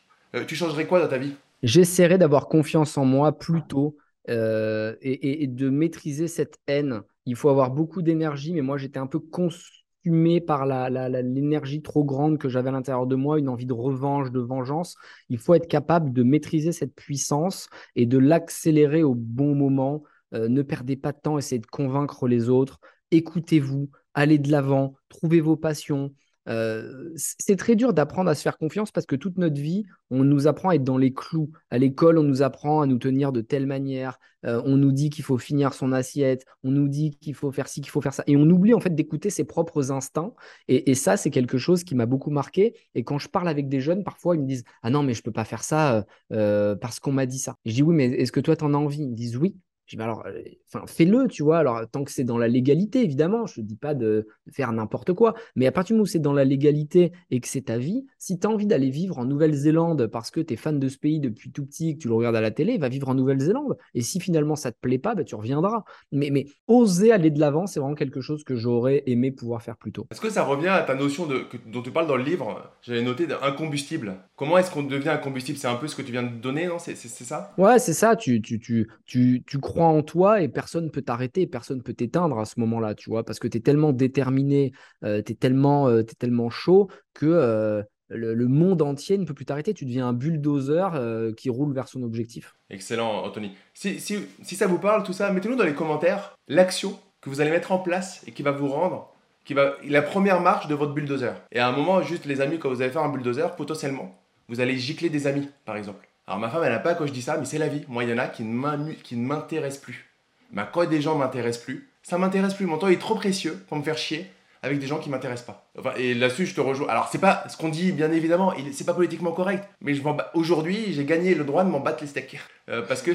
tu changerais quoi dans ta vie? J'essaierai d'avoir confiance en moi plutôt euh, et, de maîtriser cette haine. Il faut avoir beaucoup d'énergie, mais moi j'étais un peu consumé par l'énergie trop grande que j'avais à l'intérieur de moi, une envie de revanche, de vengeance. Il faut être capable de maîtriser cette puissance et de l'accélérer au bon moment. Euh, ne perdez pas de temps, essayez de convaincre les autres. Écoutez-vous, allez de l'avant, trouvez vos passions, euh, c'est très dur d'apprendre à se faire confiance parce que toute notre vie, on nous apprend à être dans les clous. À l'école, on nous apprend à nous tenir de telle manière. Euh, on nous dit qu'il faut finir son assiette. On nous dit qu'il faut faire ci, qu'il faut faire ça. Et on oublie en fait d'écouter ses propres instincts. Et, ça, c'est quelque chose qui m'a beaucoup marqué. Et quand je parle avec des jeunes, parfois, ils me disent Ah non, mais je peux pas faire ça euh, parce qu'on m'a dit ça. je dis Oui, mais est-ce que toi, tu en as envie? Ils me disent Oui. Je dis, bah, alors, euh, fais-le, tu vois. Alors, tant que c'est dans la légalité, évidemment, je ne dis pas de, faire n'importe quoi. Mais à partir du moment où c'est dans la légalité et que c'est ta vie, si tu as envie d'aller vivre en Nouvelle-Zélande parce que tu es fan de ce pays depuis tout petit, que tu le regardes à la télé, va vivre en Nouvelle-Zélande. Et si finalement ça te plaît pas, bah, tu reviendras. Mais, mais oser aller de l'avant, c'est vraiment quelque chose que j'aurais aimé pouvoir faire plus tôt. Est-ce que ça revient à ta notion de, dont tu parles dans le livre? J'avais noté d'incombustible. Comment est-ce qu'on devient un combustible? C'est un peu ce que tu viens de donner, non? C'est ça? Ouais, c'est ça. Tu, tu, tu, tu, tu crois en toi et personne peut t'arrêter, personne peut t'éteindre à ce moment-là, tu vois, parce que tu es tellement déterminé, euh, tu es, tellement, euh, tellement chaud que euh, le, monde entier ne peut plus t'arrêter. Tu deviens un bulldozer euh, qui roule vers son objectif. Excellent, Anthony. Si, ça vous parle, tout ça, mettez-nous dans les commentaires l'action que vous allez mettre en place et qui va vous rendre qui va, la première marche de votre bulldozer. Et à un moment, juste les amis, quand vous allez faire un bulldozer, potentiellement, vous allez gicler des amis, par exemple. Alors ma femme, elle n'a pas quand je dis ça, mais c'est la vie. Moi, il y en a qui ne m'intéressent plus. Bah, quand des gens m'intéressent plus, ça m'intéresse plus. Mon temps est trop précieux pour me faire chier avec des gens qui m'intéressent pas. Enfin, et là-dessus, je te rejoins. Alors, c'est pas ce qu'on dit, bien évidemment, c'est pas politiquement correct, mais aujourd'hui, j'ai gagné le droit de m'en battre les steaks. Euh, parce que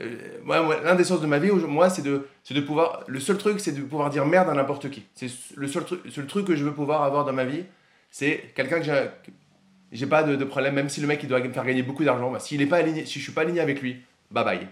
euh, moi, l'un des sens de ma vie, moi, c'est de, de pouvoir. Le seul truc, c'est de pouvoir dire merde à n'importe qui. C'est le seul, truc, seul truc que je veux pouvoir avoir dans ma vie, c'est quelqu'un que j'ai. J'ai pas de, problème, même si le mec il doit me faire gagner beaucoup d'argent, bah, s'il est pas aligné, si je suis pas aligné avec lui, bye bye.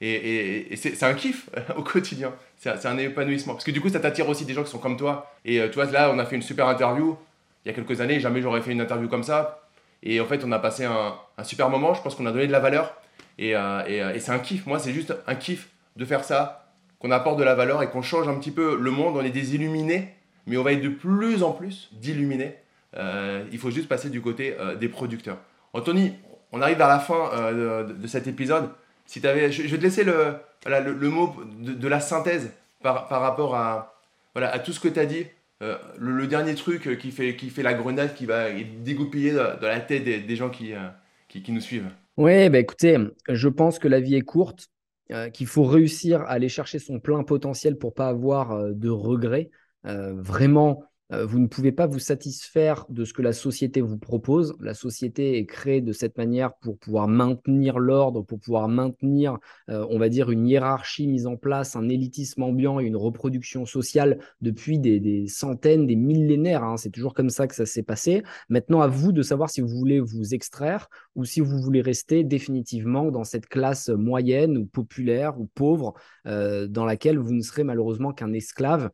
Et, et, c'est un kiff au quotidien. C'est un épanouissement. Parce que du coup, ça t'attire aussi des gens qui sont comme toi. Et euh, tu vois, là, on a fait une super interview il y a quelques années. Jamais j'aurais fait une interview comme ça. Et en fait, on a passé un, un super moment. Je pense qu'on a donné de la valeur. Et, euh, euh, et c'est un kiff. Moi, c'est juste un kiff de faire ça, qu'on apporte de la valeur et qu'on change un petit peu le monde. On est des illuminés, mais on va être de plus en plus d'illuminés. Il faut juste passer du côté des producteurs. Anthony, on arrive à la fin de, de cet épisode. Si avais, je, vais te laisser le, le, mot de, la synthèse par, par rapport à, voilà, à tout ce que tu as dit. Euh, le, dernier truc qui fait, qui fait la grenade, qui va dégoupiller dans, la tête des, gens qui, euh, qui, nous suivent. Oui, bah écoutez, je pense que la vie est courte, euh, qu'il faut réussir à aller chercher son plein potentiel pour pas avoir de regrets. vraiment, euh, vous ne pouvez pas vous satisfaire de ce que la société vous propose. La société est créée de cette manière pour pouvoir maintenir l'ordre, pour pouvoir maintenir, euh, on va dire, une hiérarchie mise en place, un élitisme ambiant et une reproduction sociale depuis des, centaines, des millénaires. Hein. C'est toujours comme ça que ça s'est passé. Maintenant, à vous de savoir si vous voulez vous extraire ou si vous voulez rester définitivement dans cette classe moyenne ou populaire ou pauvre euh, dans laquelle vous ne serez malheureusement qu'un esclave.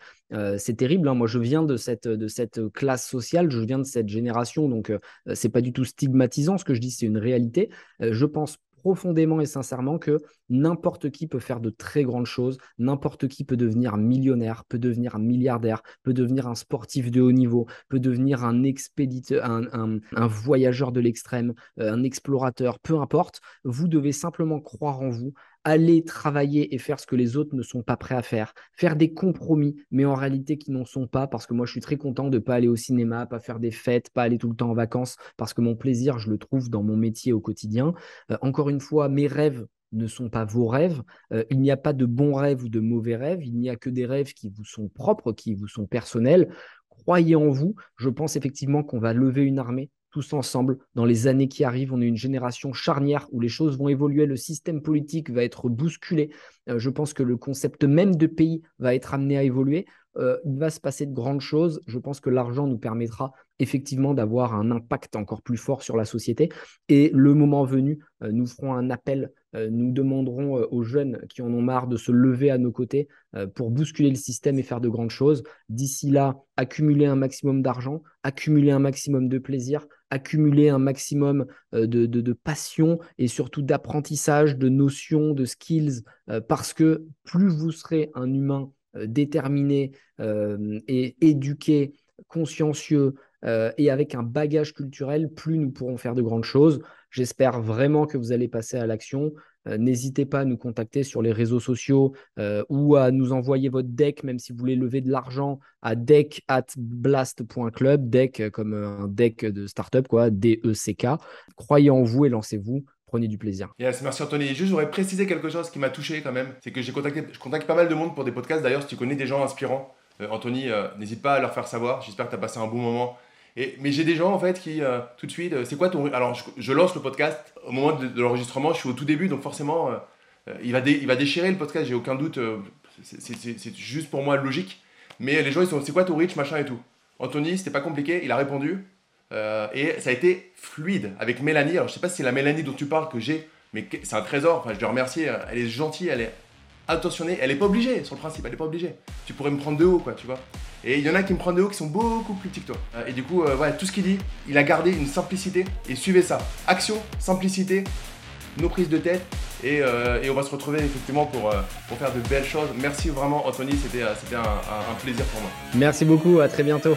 C'est terrible. Hein. Moi, je viens de cette de cette classe sociale, je viens de cette génération, donc euh, c'est pas du tout stigmatisant ce que je dis, c'est une réalité. Euh, je pense profondément et sincèrement que n'importe qui peut faire de très grandes choses, n'importe qui peut devenir millionnaire, peut devenir milliardaire, peut devenir un sportif de haut niveau, peut devenir un expéditeur, un, un voyageur de l'extrême, euh, un explorateur, peu importe. Vous devez simplement croire en vous, aller travailler et faire ce que les autres ne sont pas prêts à faire, faire des compromis, mais en réalité qui n'en sont pas, parce que moi je suis très content de ne pas aller au cinéma, pas faire des fêtes, pas aller tout le temps en vacances, parce que mon plaisir, je le trouve dans mon métier au quotidien. Euh, encore une fois, mes rêves ne sont pas vos rêves. Euh, il n'y a pas de bons rêves ou de mauvais rêves. Il n'y a que des rêves qui vous sont propres, qui vous sont personnels. Croyez en vous. Je pense effectivement qu'on va lever une armée tous ensemble dans les années qui arrivent. On est une génération charnière où les choses vont évoluer, le système politique va être bousculé. Euh, je pense que le concept même de pays va être amené à évoluer. Euh, il va se passer de grandes choses. Je pense que l'argent nous permettra effectivement d'avoir un impact encore plus fort sur la société. Et le moment venu, euh, nous ferons un appel, nous demanderons aux jeunes qui en ont marre de se lever à nos côtés pour bousculer le système et faire de grandes choses. D'ici là, accumuler un maximum d'argent, accumuler un maximum de plaisir, accumuler un maximum euh, de, passion et surtout d'apprentissage, de notions, de skills, euh, parce que plus vous serez un humain euh, déterminé et éduqué, consciencieux et avec un bagage culturel, plus nous pourrons faire de grandes choses. J'espère vraiment que vous allez passer à l'action. Euh, n'hésitez pas à nous contacter sur les réseaux sociaux euh, ou à nous envoyer votre deck, même si vous voulez lever de l'argent, à deck at blast.club, deck euh, comme un deck de startup, quoi, D-E-C-K. Croyez en vous et lancez-vous. Prenez du plaisir. Yes, merci Anthony. juste, j'aurais précisé quelque chose qui m'a touché quand même. C'est que j'ai contacté, je contacte pas mal de monde pour des podcasts. D'ailleurs, si tu connais des gens inspirants, Anthony, n'hésite pas à leur faire savoir. J'espère que tu as passé un bon moment mais j'ai des gens en fait qui, euh, tout de suite, euh, c'est quoi ton. Alors je, lance le podcast au moment de, l'enregistrement, je suis au tout début, donc forcément, euh, il, va il va déchirer le podcast, j'ai aucun doute, c'est juste pour moi logique. Mais les gens ils sont, c'est quoi ton reach, machin et tout? Anthony, c'était pas compliqué, il a répondu. et ça a été fluide avec Mélanie. Alors je sais pas si c'est la Mélanie dont tu parles que j'ai, mais c'est un trésor, enfin je dois remercier, elle est gentille, elle est attentionnée, elle est pas obligée sur le principe, elle est pas obligée. Tu pourrais me prendre de haut, quoi, tu vois. Et il y en a qui me prennent de haut qui sont beaucoup plus petits que toi. Euh, et du coup, euh, voilà, tout ce qu'il dit, il a gardé une simplicité et suivez ça. Action, simplicité, nos prises de tête et, euh, on va se retrouver effectivement pour, pour faire de belles choses. Merci vraiment Anthony, c'était un, un plaisir pour moi. Merci beaucoup, à très bientôt.